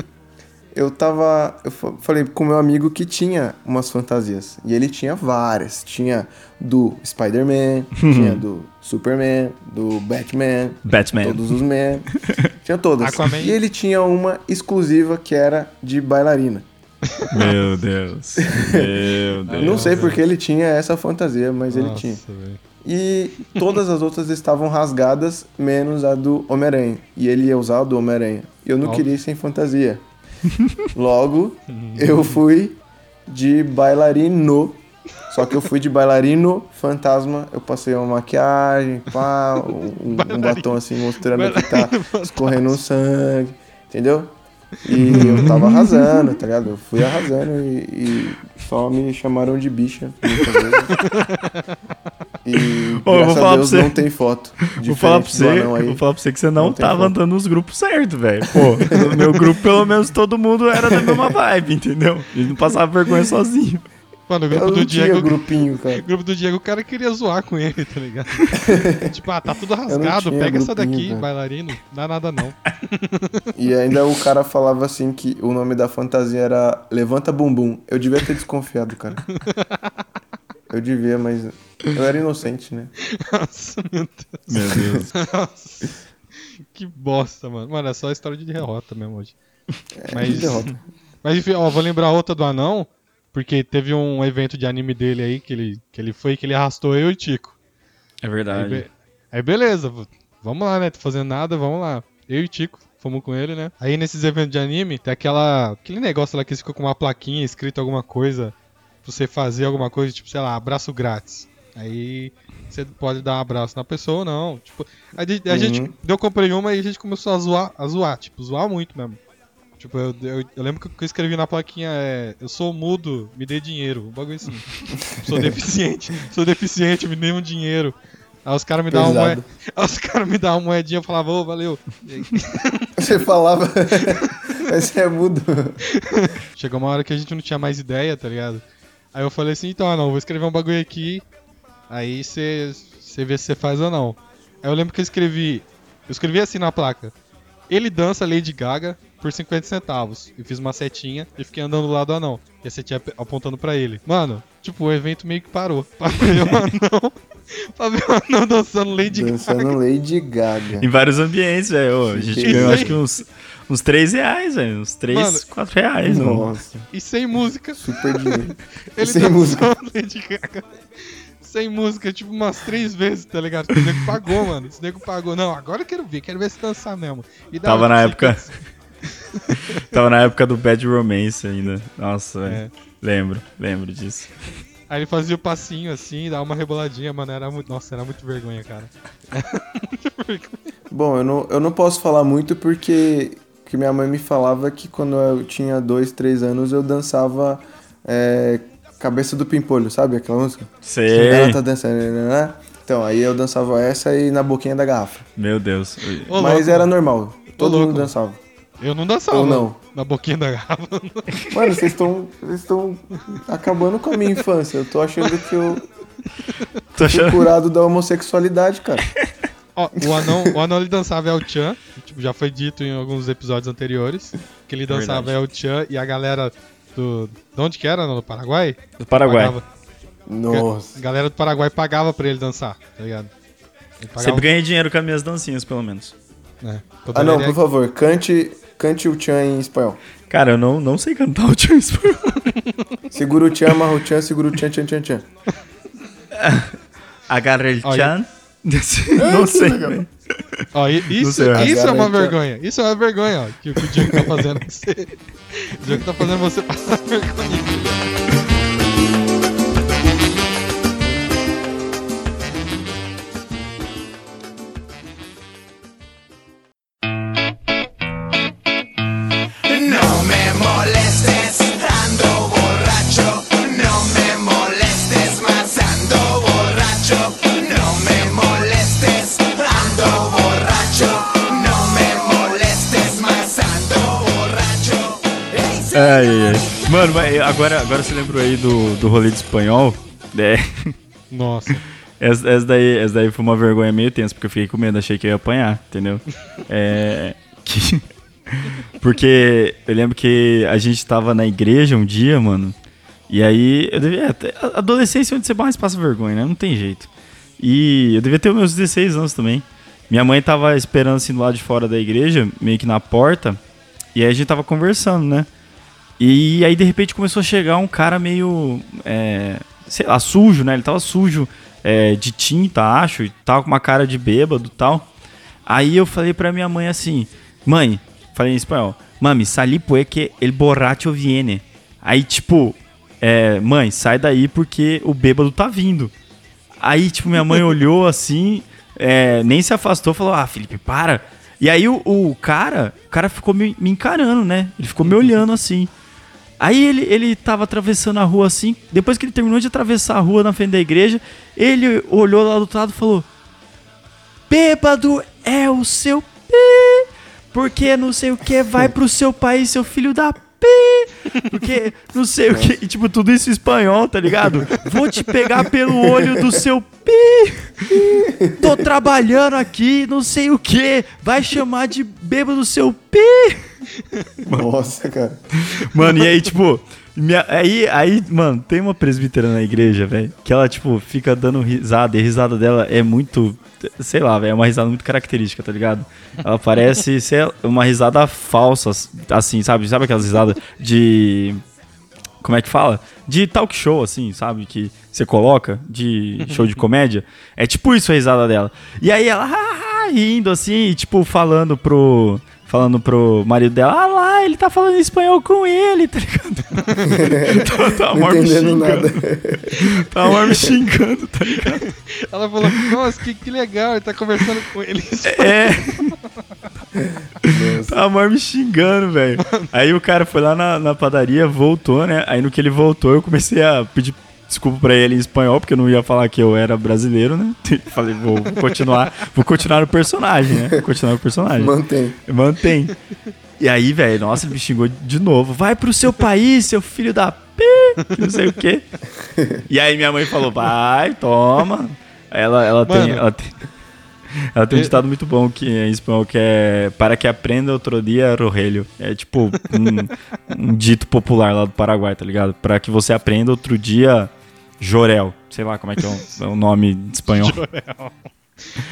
eu tava. Eu fa- falei com meu amigo que tinha umas fantasias. E ele tinha várias. Tinha do Spider-Man, tinha do Superman, do Batman, Batman. todos os men. tinha todas. Aquaman. E ele tinha uma exclusiva que era de bailarina. Meu Deus. Meu Deus. Não sei porque ele tinha essa fantasia, mas ele Nossa, tinha. velho. E todas as outras estavam rasgadas, menos a do Homem-Aranha. E ele ia usar a do Homem-Aranha. Eu não Óbvio. queria ir sem fantasia. Logo, eu fui de bailarino. Só que eu fui de bailarino fantasma. Eu passei uma maquiagem, pá, um, um batom assim mostrando que tá escorrendo um sangue, entendeu? E eu tava arrasando, tá ligado? Eu fui arrasando e, e só me chamaram de bicha muitas vezes. E Ô, graças a Deus você. não tem foto. Vou falar, pra você, aí. vou falar pra você que você não, Não tava andando nos grupos certos, velho. Pô, no meu grupo, pelo menos, todo mundo era da mesma vibe, entendeu? Ele não passava vergonha sozinho. Mano, o grupo do tinha Diego. grupinho, cara. O grupo do Diego, o cara queria zoar com ele, tá ligado? tipo, ah, tá tudo rasgado, pega essa daqui, cara. bailarino. Não dá nada não. E ainda o cara falava assim que o nome da fantasia era Levanta Bumbum. Eu devia ter desconfiado, cara. Eu devia, mas eu era inocente, né? Nossa, meu Deus. Meu Deus. Nossa. Que bosta, mano. Mano, é só história de derrota mesmo hoje. É, Mas- que derrota. Mas enfim, ó, vou lembrar outra do anão, porque teve um evento de anime dele aí que ele, que ele foi que ele arrastou eu e o Tico. É Aí, verdade. be- aí beleza, vamos lá, né? Tô fazendo nada, vamos lá. Eu e o Tico, fomos com ele, né? Aí nesses eventos de anime, tem aquela. aquele negócio lá que fica com uma plaquinha escrito alguma coisa. Pra você fazer alguma coisa, tipo, sei lá, abraço grátis. Aí você pode dar um abraço na pessoa ou não. Tipo, a, gente- a Uhum. gente. Eu comprei uma e a gente começou a zoar, a zoar, tipo, zoar muito mesmo. Tipo, eu, eu, eu lembro que eu escrevi na plaquinha é. Eu sou mudo, me dê dinheiro. Um bagulho assim. sou deficiente, sou deficiente, me dê um dinheiro. Aí os caras me davam uma. Aí os caras me davam uma moedinha eu falava, ô, valeu. E aí, Você falava. Mas você é mudo. Chegou uma hora que a gente não tinha mais ideia, tá ligado? Aí eu falei assim, então, não, vou escrever um bagulho aqui. Aí você vê se você faz ou não. Aí eu lembro que eu escrevi. Eu escrevi assim na placa. Ele dança Lady Gaga por 50 centavos. E fiz uma setinha e fiquei andando do lado do anão. E a setinha ap- apontando pra ele. Mano, tipo, o evento meio que parou. Pra ver o anão. pra ver o anão dançando Lady Gaga. Dançando Lady Gaga. Em vários ambientes, velho. A gente ganhou acho que uns, uns 3 reais, velho. Uns 3, Mano, 4 reais, mano. Nossa, E sem música. super dinheiro. Ele Sem música. Lady Gaga. Sem música, tipo, umas três vezes, tá ligado? O nego pagou, mano. Esse nego pagou. Não, agora eu quero ver, quero ver se dançar mesmo. E Tava na época. Tava na época do Bad Romance ainda. Nossa, velho. É. Lembro, lembro disso. Aí ele fazia o passinho assim, dava uma reboladinha, mano. Era muito. Nossa, era muito vergonha, cara. Bom, eu não, eu não posso falar muito porque que minha mãe me falava que quando eu tinha dois, três anos eu dançava é, Cabeça do Pimpolho, sabe aquela música? Sei. Ela tá dançando, né, né? Então, aí eu dançava essa e na boquinha da garrafa. Meu Deus. Ô, Mas louco, era mano. normal. Todo louco. mundo dançava. Eu não dançava. Ou não? Na boquinha da garrafa. Mano, vocês estão vocês estão acabando com a minha infância. Eu tô achando que eu Tô achando. curado da homossexualidade, cara. Ó, o anão, o anão ele dançava El Chan, tipo, já foi dito em alguns episódios anteriores, que ele dançava El Chan e a galera do... De onde que era? No Paraguai? Do Paraguai. Pagava. Nossa. A galera do Paraguai pagava pra ele dançar, tá ligado? Pagava, Sempre ganhei dinheiro com as minhas dancinhas, pelo menos. Toda Ah, não, por favor, cante, cante o Tchan em espanhol. Cara, eu não, não sei cantar o Tchan espanhol. Segura o Tchan, amarra o Tchan, segura o Tchan, Tchan, Tchan, Tchan. Agarra el Olha. Chan. não sei, velho. Ó, isso, sei, isso é uma vergonha. Isso é uma vergonha, ó, que, que o Diego tá fazendo. Você. O Diego tá fazendo você passar vergonha. Ai, ai. Mano, agora, agora você lembrou aí do, do rolê de espanhol? É. Nossa. Essa, essa daí, essa daí foi uma vergonha meio tensa, porque eu fiquei com medo, achei que eu ia apanhar, entendeu? É. que- porque eu lembro que a gente tava na igreja um dia, mano. E aí, eu devia. a- Adolescência é onde você mais passa vergonha, né? Não tem jeito. E eu devia ter os meus 16 anos também. Minha mãe tava esperando assim do lado de fora da igreja, meio que na porta. E aí a gente tava conversando, né? E aí de repente começou a chegar um cara meio. É, sei lá, sujo, né? Ele tava sujo é, de tinta, acho, e tava com uma cara de bêbado e tal. Aí eu falei pra minha mãe assim: Mãe, falei em espanhol, Mami, sali que el borracho viene. Aí tipo, é, mãe, sai daí porque o bêbado tá vindo. Aí, tipo, minha mãe olhou assim, é, nem se afastou, falou: Ah, Felipe, para. E aí o, o cara, o cara ficou me, me encarando, né? Ele ficou me olhando assim. Aí ele, ele tava atravessando a rua assim. Depois que ele terminou de atravessar a rua na frente da igreja, ele olhou lá do outro lado e falou: Bêbado é o seu pi, porque não sei o que, vai pro seu país, seu filho da pi. Porque não sei o que. E, tipo, tudo isso em espanhol, tá ligado? Vou te pegar pelo olho do seu pi. Tô trabalhando aqui, não sei o que. Vai chamar de bêbado do seu pi. Nossa, cara. Mano, e aí, tipo, minha- aí, aí, mano, tem uma presbítera na igreja, velho, que ela, tipo, fica dando risada, e a risada dela é muito, sei lá, velho, é uma risada muito característica, tá ligado? Ela parece ser uma risada falsa, assim, sabe? Sabe aquelas risadas de. Como é que fala? De talk show, assim, sabe? Que você coloca, de show de comédia. É tipo isso a risada dela. E aí ela, rindo, assim, e, tipo, falando pro. Falando pro marido dela, ah lá, ele tá falando espanhol com ele, tá ligado? tá, tá a Mor me xingando. nada. Tá a Mor me xingando, tá ligado? Ela falou, nossa, que, que legal, ele tá conversando com ele. É. Tá a Mor me xingando, velho. Aí o cara foi lá na, na padaria, voltou, né? Aí no que ele voltou, eu comecei a pedir desculpa pra ele em espanhol, porque eu não ia falar que eu era brasileiro, né? Falei, vou, vou continuar, vou continuar no personagem, né? Vou continuar no personagem. Mantém. Mantém. E aí, velho, nossa, ele me xingou de novo. Vai pro seu país, seu filho da p, que não sei o quê. E aí minha mãe falou, vai, toma. Ela, ela tem. Mano. Ela tem ela tem um ditado muito bom que, em espanhol que é para que aprenda outro dia, Rogelio. É tipo um, um dito popular lá do Paraguai, tá ligado? Para que você aprenda outro dia, Jorel. Sei lá como é que é o, é o nome em espanhol.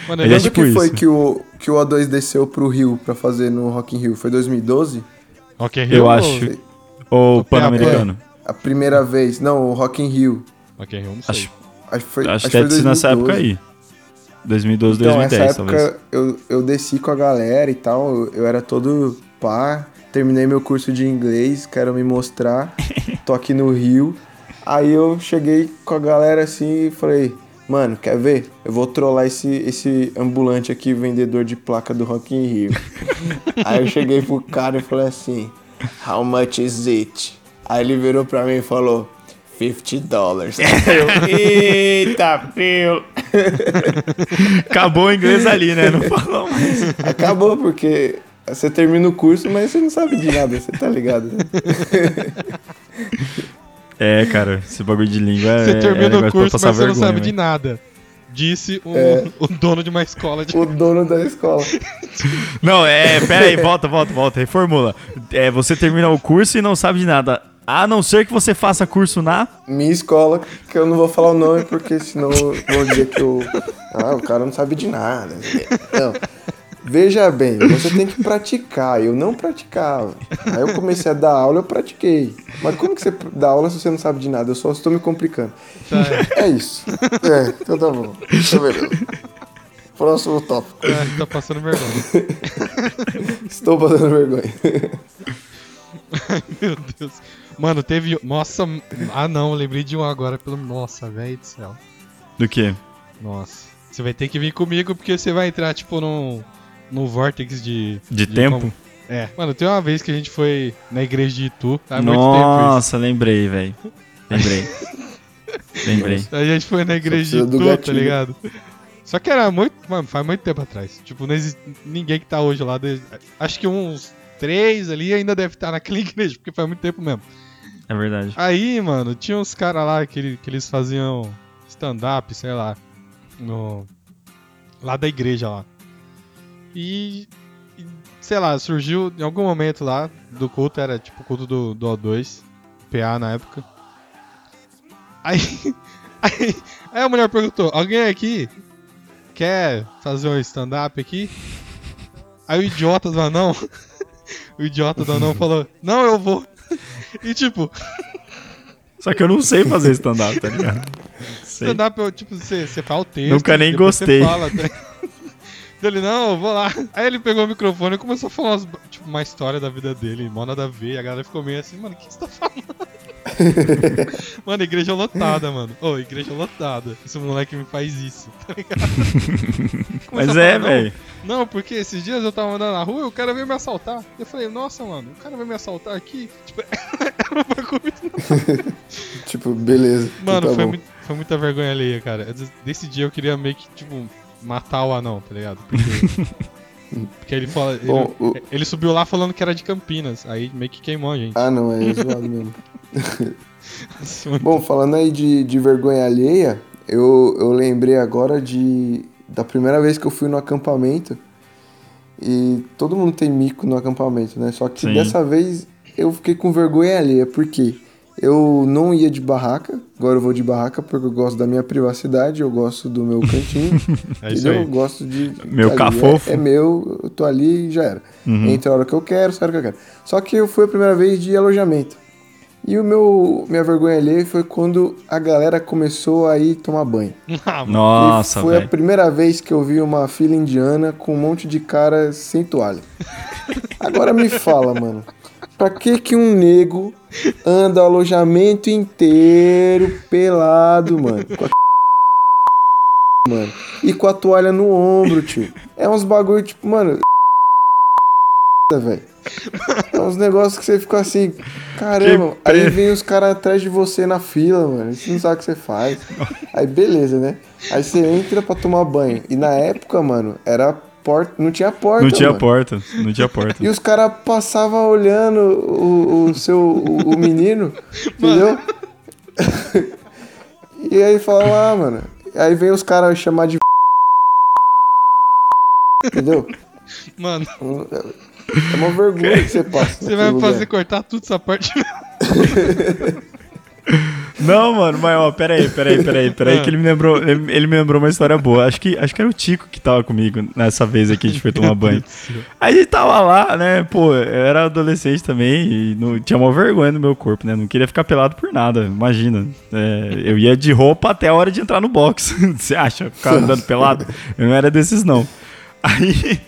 Mano, Ele é eu Quando tipo que foi isso. que o, que o O2 desceu pro Rio pra fazer no Rock in Rio? Foi 2012? Rock in Eu Rio acho. Ou Pan-Americano. A primeira vez. Não, o Rock in Rio. Rock in Rio, não sei. Acho, Acho que foi, acho acho que deve foi ser nessa 2012. época aí. 2012, Então, 2010, essa talvez. época eu, eu desci com a galera e tal, eu, era todo pá, terminei meu curso de inglês, quero me mostrar, tô aqui no Rio. Aí eu cheguei com a galera assim e falei, mano, quer ver? Eu vou trollar esse, esse ambulante aqui, vendedor de placa do Rock in Rio. Aí eu cheguei pro cara e falei assim, how much is it? Aí ele virou pra mim e falou, 50 dólares. Eita, pio! Acabou o inglês ali, né? Não falou mais. Acabou, porque você termina o curso, mas você não sabe de nada, você tá ligado? né? É, cara, esse bagulho de língua é. Você é termina negócio o curso, mas você não sabe de velho. nada. Disse o, É. o dono de uma escola de. O dono da escola. Não, é. Pera aí, volta, volta, volta. Reformula. É, você termina o curso e não sabe de nada. A não ser que você faça curso na. Minha escola, que eu não vou falar o nome, porque senão vão dizer que eu. Ah, o cara não sabe de nada. Não. Veja bem, você tem que praticar. Eu não praticava. Aí eu comecei a dar aula, eu pratiquei. Mas como que você dá aula se você não sabe de nada? Eu só estou me complicando. É isso. É, então tá bom. Tá beleza. Próximo tópico. É, tá passando vergonha. Estou passando vergonha. Meu Deus. Mano, teve. Nossa. Ah, não, lembrei de um agora. Pelo. Nossa, velho do céu. Do quê? Nossa. Você vai ter que vir comigo porque você vai entrar, tipo, num. num vortex de. De tempo? como- É. Mano, tem uma vez que a gente foi na igreja de Itu. Há muito tempo Nossa, lembrei, velho. Lembrei. lembrei. A gente foi na igreja de Itu, tá ligado? Só que era muito. Mano, faz muito tempo atrás. Tipo, não existe ninguém que tá hoje lá. desde- Acho que uns três ali ainda deve estar naquela igreja, porque faz muito tempo mesmo. É verdade. Aí, mano, tinha uns caras lá que, que eles faziam stand-up, sei lá, no lá da igreja lá. E, e, sei lá, surgiu em algum momento lá do culto, era tipo o culto do, do O2, PA na época. Aí, aí, aí a mulher perguntou: Alguém aqui quer fazer um stand-up aqui? Aí o idiota do anão, o idiota do anão falou: Não, eu vou. E tipo, Só que eu não sei fazer stand-up, tá ligado? Stand-up, eu, tipo, você, você fala o texto. Nunca nem gostei. Você fala, tá? Ele, não, vou lá. Aí ele pegou o microfone e começou a falar umas, tipo, uma história da vida dele, mó nada a ver. E a galera ficou meio assim, mano, o que você tá falando? mano, igreja lotada, mano. Ô, igreja lotada. Esse moleque me faz isso, tá ligado? Começou Mas é, falar, "Não, velho. Não, porque esses dias eu tava andando na rua e o cara veio me assaltar. Eu falei, nossa, mano, o cara veio me assaltar aqui. Tipo, era um bagulho Tipo, beleza. então Mano, tá foi, muito- foi muita vergonha alheia, cara. Des- Desse dia eu queria meio que, tipo, matar o anão, tá ligado? Porque, porque ele fala. Ele, Bom, o- ele subiu lá falando que era de Campinas. Aí meio que queimou a gente. Ah, não, é zoado mesmo. Assim, Bom, falando aí de, de vergonha alheia, eu, eu lembrei agora de da primeira vez que eu fui no acampamento. E todo mundo tem mico no acampamento, né? Só que Sim. dessa vez eu fiquei com vergonha alheia, porque eu não ia de barraca, agora eu vou de barraca porque eu gosto da minha privacidade, eu gosto do meu cantinho. É isso aí. Eu gosto de. Meu cafofo. É, é meu, eu tô ali e já era. Uhum. Entra a hora que eu quero, sai a hora que eu quero. Só que eu fui a primeira vez de alojamento. E o meu minha vergonha alheia foi quando a galera começou a ir tomar banho. Ah. Nossa, e foi a velho. primeira vez que eu vi uma fila indiana com um monte de cara sem toalha. Agora me fala, mano. Pra que que um nego anda o alojamento inteiro pelado, mano? Com a mano. E com a toalha no ombro, tio. É uns bagulho tipo, mano. velho. É uns negócios que você fica assim, caramba. Que Aí vem os caras atrás de você na fila, mano. Você não sabe o que você faz. Aí beleza, né? Aí você entra pra tomar banho. E na época, mano, era porta. Não tinha porta. Não tinha mano. porta, não tinha porta. E os caras passavam olhando o, o seu o, o menino, entendeu? e aí falava, ah, mano. Aí vem os caras chamar de. Entendeu? Mano, É uma vergonha que você passa. você vai fazer cortar tudo essa parte. Não, mano, mas ó, peraí, peraí, peraí, peraí, Ah. que ele me lembrou, ele, ele me lembrou uma história boa. Acho que, acho que era o Tico que tava comigo nessa vez aqui, a gente foi tomar banho. Aí a gente tava lá, né, pô, eu era adolescente também e não, tinha uma vergonha no meu corpo, né, não queria ficar pelado por nada, imagina. É, eu ia de roupa até a hora de entrar no box, você acha, ficar andando pelado? Eu não era desses não. Aí,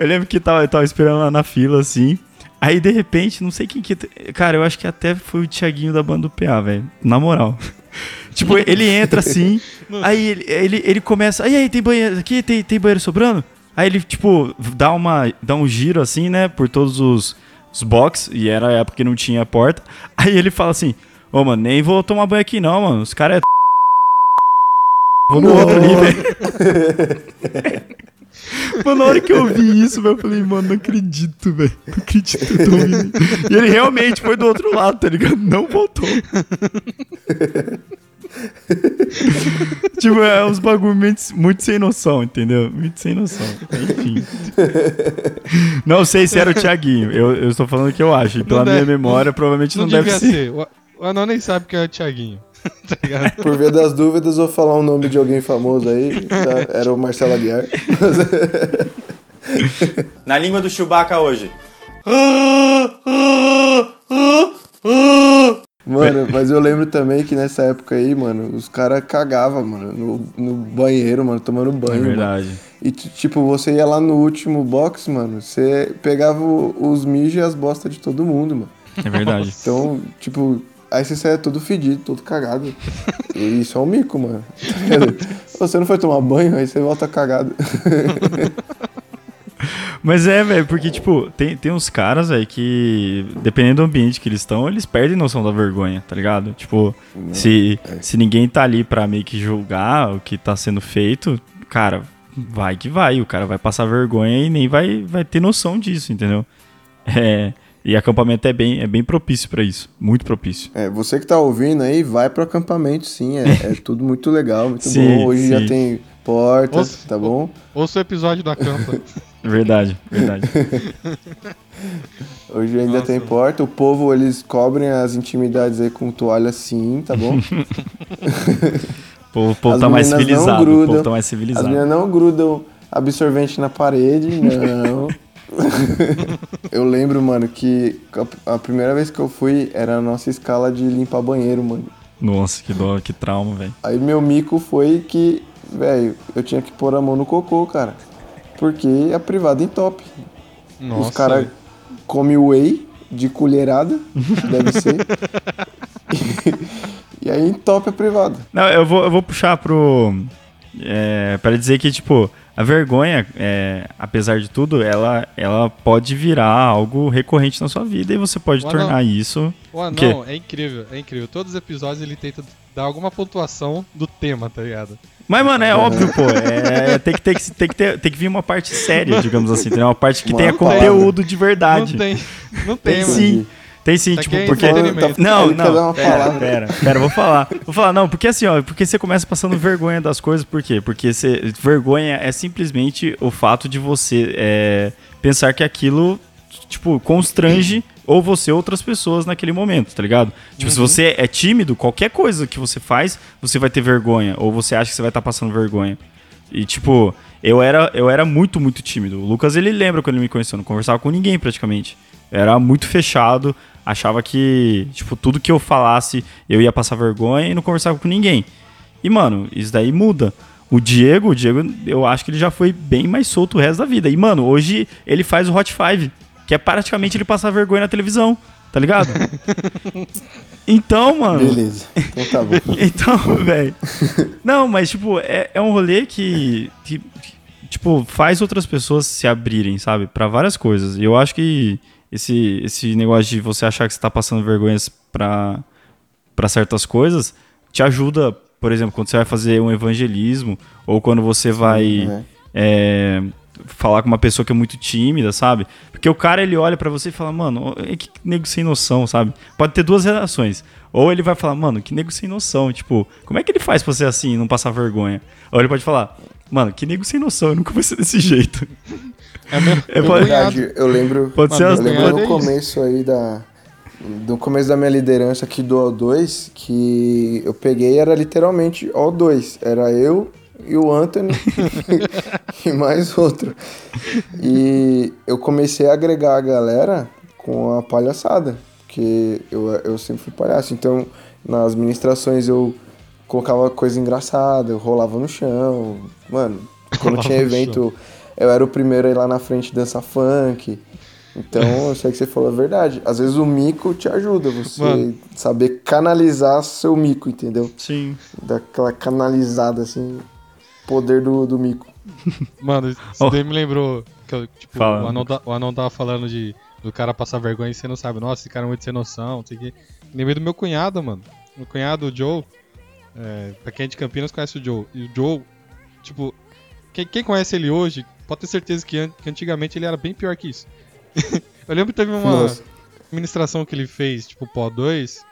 eu lembro que tava, eu tava esperando lá na fila, assim, Aí, de repente, não sei quem que. Cara, eu acho que até foi o Thiaguinho da banda do PA, velho. Na moral. tipo, ele entra assim, aí ele, ele, ele começa. Aí, aí, tem banheiro aqui? Tem, tem banheiro sobrando? Aí ele, tipo, dá, uma, dá um giro assim, né? Por todos os, os box, e era a época que não tinha porta. Aí ele fala assim: Ô, mano, nem vou tomar banho aqui não, mano. Os caras é. Vou no outro ali, velho. Mano, na hora que eu vi isso, eu falei, mano, não acredito, velho. Não acredito que eu tô ouvindo. E ele realmente foi do outro lado, tá ligado? Não voltou. tipo, é uns bagulho muito, muito sem noção, entendeu? Muito sem noção. Enfim. Não sei se era o Thiaguinho. Eu, eu estou falando o que eu acho. Pela Não minha deve- memória, provavelmente não, Não, deve ser. ser. O, o Anão nem sabe que é o Thiaguinho. tá? Por via das dúvidas, eu vou falar um nome de alguém famoso aí. tá? Era o Marcelo Aguiar. Na língua do Chewbacca hoje. Mano, mas eu lembro também que nessa época aí, mano, os caras cagavam, mano, no, no banheiro, mano, tomando É banho. mano. verdade. E t- tipo, você ia lá no último box, mano, você pegava o- os mijos e as bostas de todo mundo, mano. É verdade. Então, tipo, aí você saia todo fedido, todo cagado. E isso é um mico, mano. Tá você não foi tomar banho, aí você volta cagado. Mas é, velho, porque, tipo, tem, tem uns caras, velho, que, dependendo do ambiente que eles estão, eles perdem noção da vergonha, tá ligado? Tipo, se, se ninguém tá ali pra meio que julgar o que tá sendo feito, cara, vai que vai. O cara vai passar vergonha e nem vai, vai ter noção disso, entendeu? É, e acampamento é bem, é bem propício pra isso. Muito propício. É, você que tá ouvindo aí, vai pro acampamento, sim. É, é tudo muito legal, muito Sim, bom. Hoje sim. já tem porta, Ouça- tá bom? Ouça o episódio da campa. Verdade, verdade. Hoje ainda Nossa. tem porta. O povo, eles cobrem as intimidades aí com toalha, sim, tá bom? O povo, o povo As tá mais civilizado. O grudam. povo tá mais As civilizado. meninas não grudam absorvente na parede, não. eu lembro, mano, que a primeira vez que eu fui era a nossa escala de limpar banheiro, mano. Nossa, que dó, que trauma, velho. Aí meu mico foi que, velho, eu tinha que pôr a mão no cocô, cara. Porque a privada entope. Nossa. Os caras comem whey de colherada, deve ser. e aí entope a privada. Não, eu vou, eu vou puxar pro. É, para dizer que, tipo, a vergonha, é, apesar de tudo, ela, ela pode virar algo recorrente na sua vida e você pode O anão- tornar isso. O? Anão é incrível, é incrível. Todos os episódios ele tenta dar alguma pontuação do tema, tá ligado? Mas, mano, é óbvio, pô. É, tem, que, tem, que, tem, que ter, tem que vir uma parte séria, digamos assim. Tem uma parte que Uma tenha conteúdo de verdade. Não tem, não Tem tem, mano. sim. Tem sim, Isso tipo, porque. entretenimento. Não, não. Pera, pera, pera, vou falar. Vou falar, não, porque assim, ó, porque você começa passando vergonha das coisas, por quê? Porque você, vergonha é simplesmente o fato de você é, pensar que aquilo, tipo, constrange ou você ou outras pessoas naquele momento, tá ligado? Tipo, se você é tímido, qualquer coisa que você faz, você vai ter vergonha, ou você acha que você vai estar passando vergonha. E, tipo, eu era, eu era muito, muito tímido. O Lucas, ele lembra quando ele me conheceu, eu não conversava com ninguém praticamente. Era muito fechado, achava que, tipo, tudo que eu falasse eu ia passar vergonha e não conversava com ninguém. E, mano, isso daí muda. O Diego, o Diego, eu acho que ele já foi bem mais solto o resto da vida. E, mano, hoje ele faz o Hot Five, que é praticamente ele passar vergonha na televisão, tá ligado? Então, mano. Beleza. Então tá bom. Então, velho. Não, mas, tipo, é, é um rolê que, que, tipo, faz outras pessoas se abrirem, sabe? Pra várias coisas. E eu acho que esse, esse negócio de você achar que você tá passando vergonhas pra, pra certas coisas te ajuda, por exemplo, quando você vai fazer um evangelismo ou quando você vai né? é, falar com uma pessoa que é muito tímida, sabe? Porque o cara ele olha pra você e fala, mano, que nego sem noção, sabe? Pode ter duas reações. Ou ele vai falar, mano, que nego sem noção, tipo, como é que ele faz pra ser assim e não passar vergonha? Ou ele pode falar, mano, que nego sem noção, eu nunca vou ser desse jeito. É meu, É meu. Verdade, eu lembro. Pode ser as lembro no começo aí da. Do começo da minha liderança aqui do O2, que eu peguei era literalmente O2. Era eu e o Anthony e mais outro. E eu comecei a agregar a galera com a palhaçada, porque eu, eu sempre fui palhaço. Então, nas ministrações eu colocava coisa engraçada, eu rolava no chão. Mano, quando tinha evento, eu era o primeiro a ir lá na frente dançar funk. Então, eu sei que você falou a verdade. Às vezes o mico te ajuda, você Mano. saber canalizar seu mico, entendeu? Sim. Daquela canalizada, assim, poder do, do mico. Mano, isso Oh. daí me lembrou que eu, tipo, Fala. o Anão, tá- o Anão tava falando de do cara passar vergonha e você não sabe. Nossa, esse cara é muito sem noção, não sei o quê. Lembrei do meu cunhado, mano. Meu cunhado, o Joe. É, pra quem é de Campinas conhece o Joe. E o Joe, tipo, quem, quem conhece ele hoje, pode ter certeza que, an- que antigamente ele era bem pior que isso. eu lembro que teve uma Nossa. administração que ele fez, tipo, pó 2,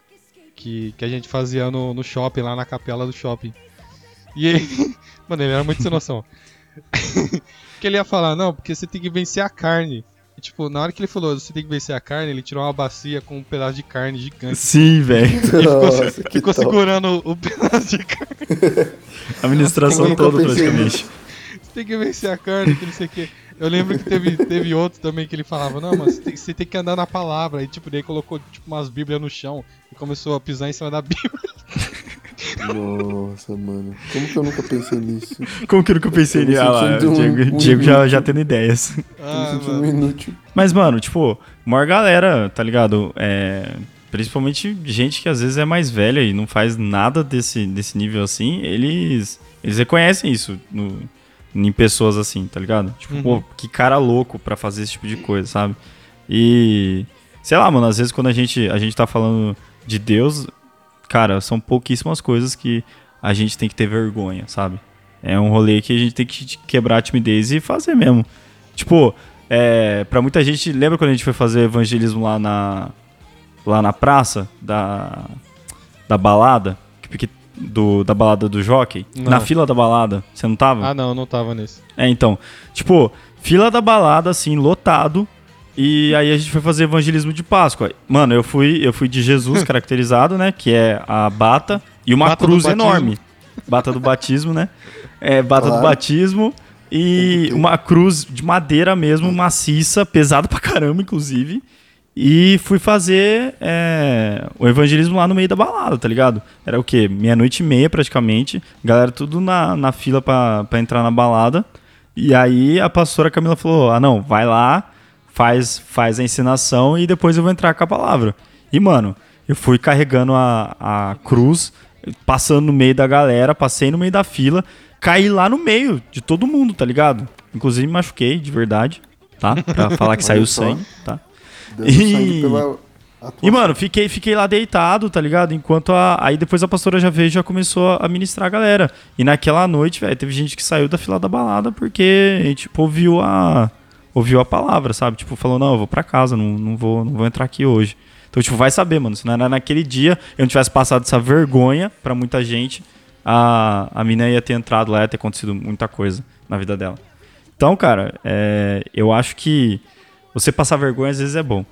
que, que a gente fazia no, no shopping, lá na capela do shopping. E ele, mano, ele era muito sem noção. que ele ia falar, não, porque você tem que vencer a carne. E, tipo, na hora que ele falou, você tem que vencer a carne, ele tirou uma bacia com um pedaço de carne gigante. Sim, velho. Ficou top. segurando o pedaço de carne. A administração nunca toda, pensei praticamente. Você tem que vencer a carne, que não sei o que. Eu lembro que teve, teve outro também que ele falava, não, mas você tem, você tem que andar na palavra. Aí, tipo, daí colocou tipo, umas bíblias no chão e começou a pisar em cima da bíblia. Nossa, mano. Como que eu nunca pensei nisso? Como que eu nunca pensei nisso? Ah, lá, um- Diego, um Diego já, já tendo ideias. Ah, mano. inútil. Mas, mano, tipo, maior galera, tá ligado? É, principalmente gente que às vezes é mais velha e não faz nada desse, desse nível assim, eles, eles reconhecem isso no, em pessoas assim, tá ligado? Tipo, Uhum. pô, que cara louco pra fazer esse tipo de coisa, sabe? E, sei lá, mano, às vezes quando a gente, a gente tá falando de Deus, cara, são pouquíssimas coisas que a gente tem que ter vergonha, sabe? É um rolê que a gente tem que quebrar a timidez e fazer mesmo. Tipo, é, pra muita gente, lembra quando a gente foi fazer evangelismo lá na lá na praça da da balada, do da balada do Jockey, Não. na fila da balada, você não tava? Ah, não, não tava nesse. É, então, tipo, fila da balada assim, lotado, e aí a gente foi fazer evangelismo de Páscoa. Mano, eu fui, eu fui de Jesus caracterizado, né, que é a bata e uma Bata do cruz enorme. Bata do batismo, né? É, bata do Claro. batismo e uma cruz de madeira mesmo, maciça, pesada pra caramba, inclusive. E fui fazer é, o evangelismo lá no meio da balada, tá ligado? Era o quê? Meia-noite e meia, praticamente. Galera tudo na, na fila pra, pra entrar na balada. E aí a pastora Camila falou: Ah, não, vai lá, faz, faz a ensinação e depois eu vou entrar com a palavra. E, mano, eu fui carregando a, a cruz, passando no meio da galera, passei no meio da fila, caí lá no meio de todo mundo, tá ligado? Inclusive me machuquei, de verdade, tá? Pra falar que saiu sangue, tá? Dando E- sangue pela atuação. E, mano, fiquei, fiquei lá deitado, tá ligado? Enquanto a. Aí depois a pastora já veio e já começou a ministrar a galera. E naquela noite, velho, teve gente que saiu da fila da balada porque, tipo, ouviu a. Ouviu a palavra, sabe? Tipo, falou, não, eu vou pra casa, não, não, vou, não vou entrar aqui hoje. Então, tipo, vai saber, mano. Se não era naquele dia eu não tivesse passado essa vergonha pra muita gente, a, a mina ia ter entrado lá, ia ter acontecido muita coisa na vida dela. Então, cara, é, eu acho que você passar vergonha às vezes é bom,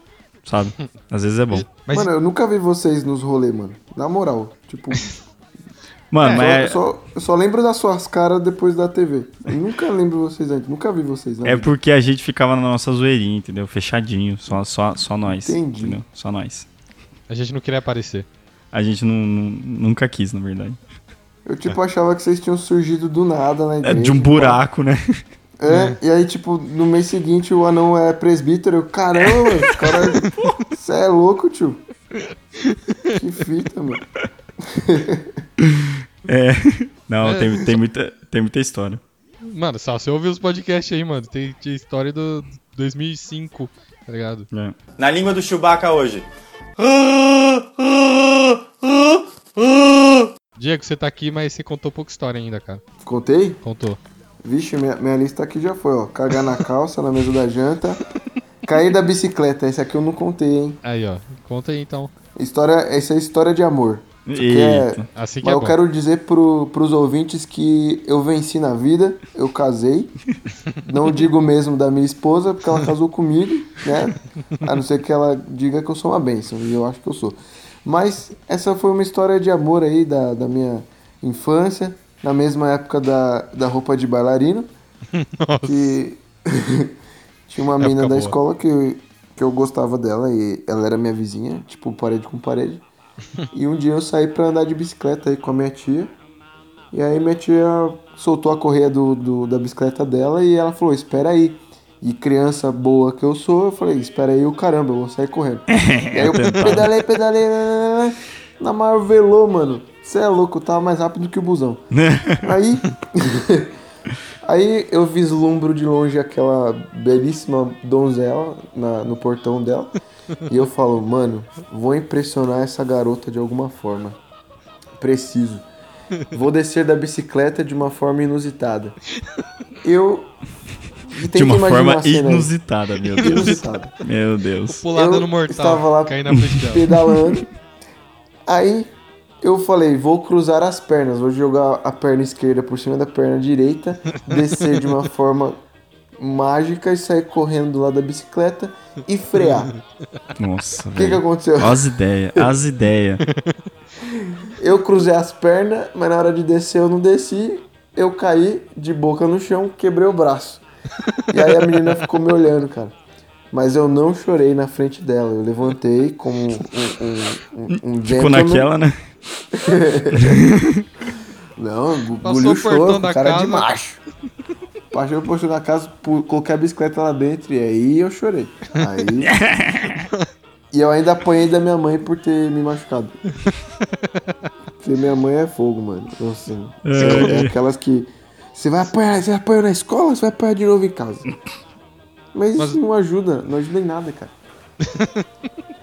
sabe? Às vezes é bom. Mas Mano, eu nunca vi vocês nos rolês, mano. Na moral. Tipo, Mano, É, mas eu, só, eu só lembro das suas caras depois da TV. Eu nunca lembro vocês antes, nunca vi vocês é, antes. porque a gente ficava na nossa zoeirinha, entendeu? Fechadinho, só, só, só nós. Entendi. Entendeu? Só nós. A gente não queria aparecer. A gente não, não- nunca quis, na verdade. Eu, tipo, achava que vocês tinham surgido do nada na É igreja. de um buraco, né? É, e aí, tipo, no mês seguinte o anão é presbítero. Caramba, esse cara. Você é louco, tio. Que fita, mano. É. Não, É, tem, tem, muita, tem muita história. Mano, só você ouviu os podcasts aí, mano. Tem, tem história do 2005, tá ligado? É. Na língua do Chewbacca hoje. Diego, você tá aqui, mas você contou pouca história ainda, cara. Contei? Contou. Vixe, minha, minha lista aqui já foi, ó. Cagar na calça, na mesa da janta. Cair da bicicleta. Esse aqui eu não contei, hein? Aí, ó. Conta aí, então. História, essa é história de amor. Que é-. Assim que Mas é eu bom. quero dizer pro, pros ouvintes que eu venci na vida, eu casei. Não digo mesmo da minha esposa, porque ela casou comigo, né? A não ser que ela diga que eu sou uma bênção, e eu acho que eu sou. Mas essa foi uma história de amor aí da, da minha infância, na mesma época da, da roupa de bailarino. Que tinha uma menina da boa. escola que, que eu gostava dela e ela era minha vizinha, tipo parede com parede. E um dia eu saí pra andar de bicicleta aí com a minha tia. E aí minha tia soltou a correia do, do- da bicicleta dela e ela falou, espera aí. E criança boa que eu sou, eu falei, espera aí o caramba, eu vou sair correndo. e aí eu pedalei, pedalei, na marvelou, mano. Você é louco, tava mais rápido que o busão. aí, aí eu vislumbro de longe aquela belíssima donzela na- no portão dela. E eu falo, mano, vou impressionar essa garota de alguma forma. Preciso. Vou descer da bicicleta de uma forma inusitada. Eu. De uma forma a cena aí. inusitada, meu Deus. Inusitada. Meu Deus. Pulada Eu no mortal. estava lá pedalando. Aí eu falei, vou cruzar as pernas, vou jogar a perna esquerda por cima da perna direita, descer de uma forma mágica e sair correndo do lado da bicicleta e frear. Nossa, O que, que aconteceu? As ideias, as ideias. Eu cruzei as pernas, mas na hora de descer eu não desci. Eu caí de boca no chão, quebrei o braço. E aí a menina ficou me olhando, cara. Mas eu não chorei na frente dela. Eu levantei como um, um, um, um Ficou gentleman. naquela, né? Não, engoliu o choro, da cara casa. de macho. Passei o portão da casa, coloquei a bicicleta lá dentro e aí eu chorei. Aí... e eu ainda apanhei da minha mãe por ter me machucado. Porque minha mãe é fogo, mano. Então, assim, é, é aquelas que... Você vai apanhar, você apanhou na escola, você vai apanhar de novo em casa. Mas isso Mas- não ajuda, não ajuda em nada, cara.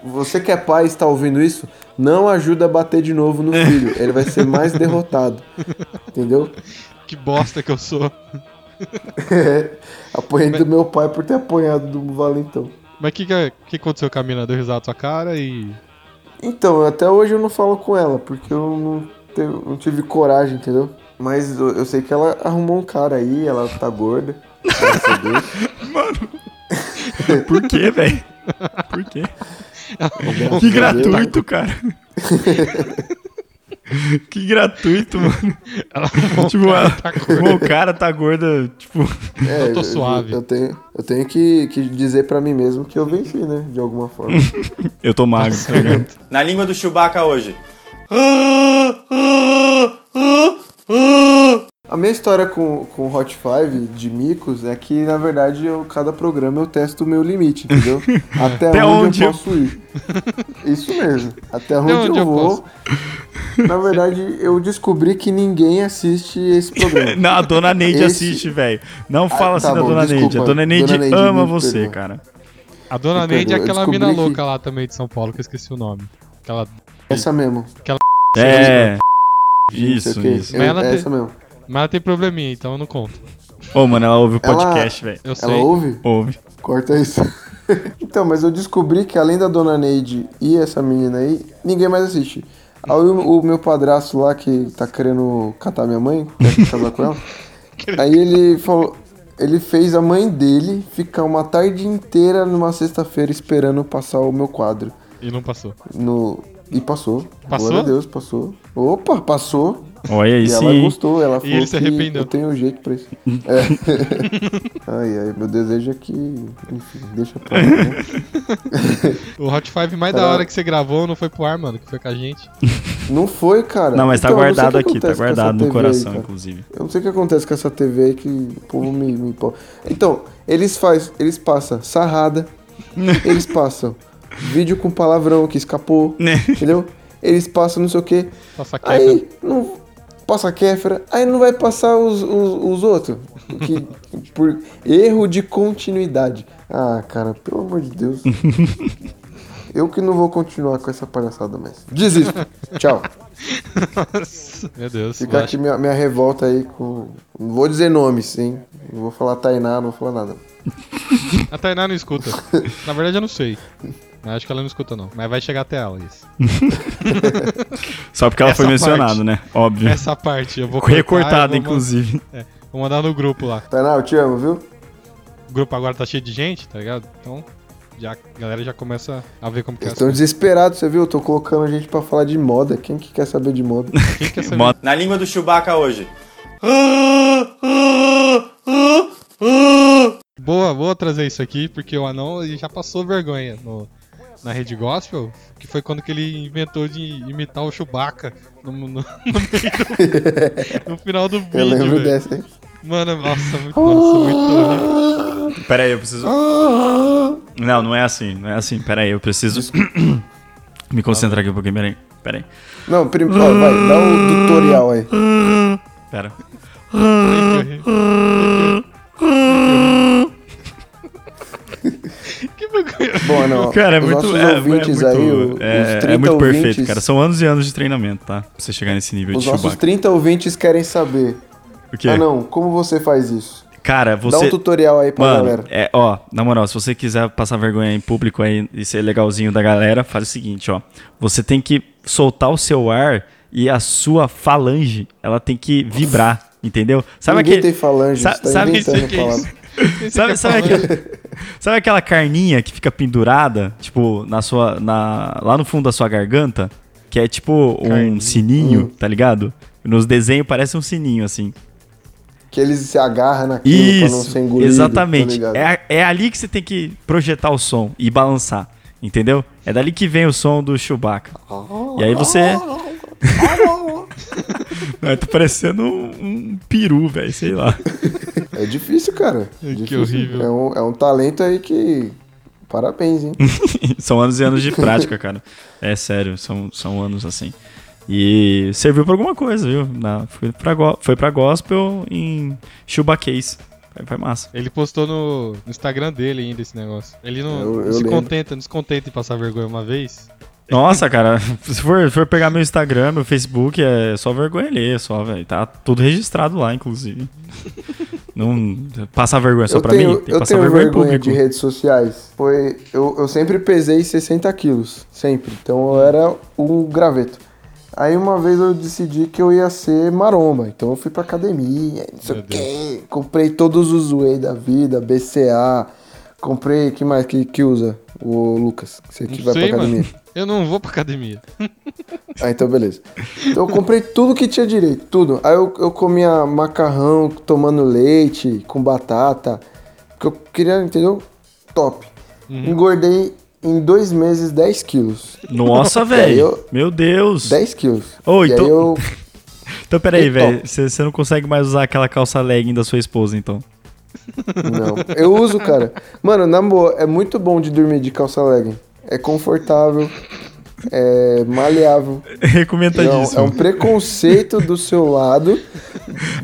Você que é pai e está ouvindo isso, não ajuda a bater de novo no filho. Ele vai ser mais derrotado. Entendeu? Que bosta que eu sou. Apanhei do meu pai por ter apanhado do Valentão. Mas o que, que, que aconteceu com a mina? Deu risada sua cara e. Então, até hoje eu não falo com ela, porque eu não, não tive coragem, entendeu? Mas eu, eu sei que ela arrumou um cara aí, ela tá gorda. Deus. Por quê, velho? Por quê? Que gratuito, cara. Que gratuito, mano. Ela Tipo, ela, tá o cara tá gorda, tipo, É, Eu tô suave. Eu, tenho, eu tenho que, que dizer pra mim mesmo que eu venci, né? De alguma forma. eu tô magro, tá ligado? Na língua do Chewbacca hoje. A minha história com, com Hot Five de micos é que, na verdade, eu, cada programa eu testo o meu limite, entendeu? Até, Até onde, onde eu posso ir. Isso mesmo. Até onde, onde eu, eu vou. Na verdade, eu descobri que ninguém assiste esse programa. Não, a dona Neide Esse- assiste, velho. Não fala tá assim da bom, dona desculpa. Neide. A dona Neide Dona Neide, ama você, perdoa. cara. A dona Me Neide é aquela mina que- louca lá também de São Paulo, que eu esqueci o nome. Aquela. Essa mesmo. É. Não sei Isso, isso. Eu- Mas ela tem- essa mesmo. Mas ela tem probleminha, então eu não conto. Ô, mano, ela ouve o podcast, velho. Eu sei. Ela ouve? Ouve. Corta isso. então, mas eu descobri que além da dona Neide e essa menina aí, ninguém mais assiste. Aí o, o meu padrasto lá que tá querendo catar minha mãe, quer casar com ela. Aí ele falou. Ele fez a mãe dele ficar uma tarde inteira numa sexta-feira esperando passar o meu quadro. E não passou. No... E passou. Passou? Glória a Deus, passou. Opa, passou. Olha aí E ela gostou, ela falou ele se que arrependeu. eu tenho um jeito pra isso. É. ai, ai, meu desejo é que, enfim, deixa pra lá, né? O Hot Five mais da hora que você gravou não foi pro ar, mano, que foi com a gente. Não foi, cara. Não, mas tá Então, guardado aqui, tá guardado no aí, coração, cara. inclusive. Eu não sei o que acontece com essa TV aí que o povo me, me. Então, eles faz, eles passam sarrada, eles passam vídeo com palavrão que escapou, Né? entendeu? Eles passam não sei o que. Aí não passa Kéfera, aí não vai passar os, os, os outros. Que, por erro de continuidade. Ah, cara, pelo amor de Deus. Eu que não vou continuar com essa palhaçada mais. Desisto. Tchau. Meu Deus. Fica aqui minha, minha revolta aí com. Não vou dizer nomes, hein? Não vou falar Tainá, não vou falar nada. A Tainá não escuta. Na verdade, eu não sei. Mas acho que ela não escuta, não. Mas vai chegar até ela, isso. Só porque ela Essa foi mencionada, parte. né? Óbvio. Essa parte eu vou cortar Recortada, vou inclusive. Vou mandar no grupo lá. Tainá, eu te amo, viu? O grupo agora tá cheio de gente, tá ligado? Então, já, a galera já começa a ver como que é Eles estão desesperados, você viu? Eu tô colocando a gente pra falar de moda. Quem que quer saber de moda? Quem quer saber? Moda- Na língua do Chewbacca hoje. Boa, vou trazer isso aqui, porque o anão ele já passou vergonha no, na rede gospel, que foi quando que ele inventou de imitar o Chewbacca no, no, no do, no final do vídeo, Eu lembro velho. dessa, hein? Mano, nossa, muito, nossa, muito horrível. Pera aí, eu preciso. Não, não é assim, não é assim. Pera aí, eu preciso. Me concentrar aqui um pouquinho, pera aí. Pera aí. Não, prim... ó, vai, dá o tutorial aí. Pera. Que. Bom, não. Cara, é os muito. nossos É, ouvintes é aí, muito, o- é, os é 30 muito perfeito, ouvintes, cara. São anos e anos de treinamento, tá? Pra você chegar nesse nível Os de nossos Chewbacca. 30 ouvintes querem saber. O quê? Ah, não, como você faz isso? Cara, Dá você. um tutorial aí pra Mano, galera. é, ó, na moral, se você quiser passar vergonha em público aí e ser legalzinho da galera, faz o seguinte, ó. Você tem que soltar o seu ar e a sua falange, ela tem que vibrar, entendeu? Sabe Ninguém aquele tem falange, Sa- você tá sabe- que é a isso. Sabe, sabe, aquele- sabe aquela carninha que fica pendurada, tipo, na sua, na, lá no fundo da sua garganta? Que é tipo um Carninha. sininho, tá ligado? Nos desenhos parece um sininho, assim. Que eles se agarram naquilo pra não Isso, ser engolido. exatamente. tá é, é ali que você tem que projetar o som e balançar, entendeu? É dali que vem o som do Chewbacca. E aí você... Ai, tá parecendo um, um peru, velho, sei lá. É difícil, cara. É Que difícil. horrível. É um, é um talento aí que. Parabéns, hein? são anos e anos de prática, cara. É sério, são, são anos assim. E serviu pra alguma coisa, viu? Na, foi, pra, foi pra gospel em Chewbacase. Foi, foi massa. Ele postou no, no Instagram dele ainda esse negócio. Ele não, Eu- eu não se lembro. contenta, não se contenta em passar vergonha uma vez. Nossa, cara, se for, for pegar meu Instagram, meu Facebook, é só vergonha ler, só, velho. Tá tudo registrado lá, inclusive. Não passar vergonha só eu pra tenho, mim, tem que eu passar tenho vergonha em vergonha de redes sociais. Foi, eu, eu sempre pesei 60 quilos, sempre. Então eu era um graveto. Aí uma vez eu decidi que eu ia ser maromba. Então eu fui pra academia, não sei o quê. Comprei todos os whey da vida, BCA. Comprei, que mais que, que usa? O Lucas, você que Não vai sei, pra academia. mano. Eu não vou pra academia. Ah, então beleza. Então eu comprei tudo que tinha direito, tudo. Aí eu, eu comia macarrão tomando leite com batata. Porque eu queria, entendeu? Top. Uhum. Engordei em dois meses 10 quilos. Nossa, velho. eu- Meu Deus. 10 quilos. E então- aí eu. Então, peraí, velho. Você não consegue mais usar aquela calça legging da sua esposa, então. Não. Eu uso, cara. Mano, na boa, é muito bom de dormir de calça legging. É confortável. É maleável. Recomendadíssimo. é um preconceito do seu lado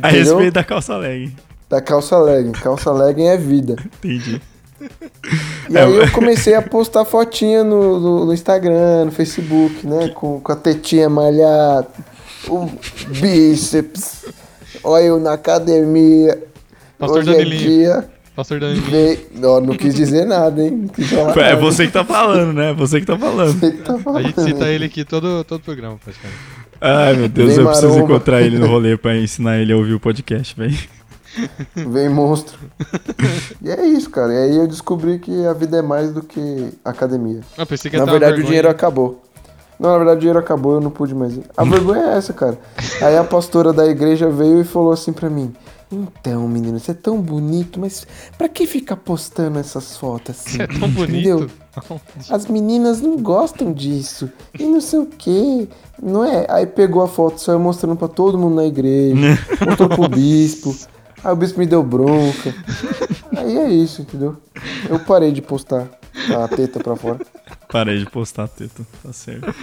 A entendeu? respeito da calça legging. da calça legging. Calça legging é vida. Entendi. E É, aí eu comecei a postar fotinha no, no- no Instagram, no Facebook, né? Com, com a tetinha malhada, o bíceps. Olha eu na academia. Pastor Hoje é Danilinho. dia. Pastor. Não, não quis dizer nada, hein? Não quis falar É nada. você que tá falando, né? Você que tá falando. Você que tá A falando. gente cita ele aqui todo, todo programa, praticamente. Ai, meu Deus, Vem eu preciso maromba. encontrar ele no rolê pra ensinar ele a ouvir o podcast, velho. Vem monstro. E é isso, cara. E aí eu descobri que a vida é mais do que academia. Pensei que Na verdade, o dinheiro acabou. Não, na verdade o dinheiro acabou, eu não pude mais ir. A vergonha é essa, cara. Aí a pastora da igreja veio e falou assim pra mim: Então, menino, você é tão bonito, mas pra que ficar postando essas fotos assim? Você é tão bonito. Entendeu? As meninas não gostam disso. E não sei o quê. Não é? Aí pegou a foto, saiu mostrando pra todo mundo na igreja. mostrou pro bispo. Aí o bispo me deu bronca. Aí é isso, entendeu? Eu parei de postar a teta pra fora. Parei de postar teta, tá certo.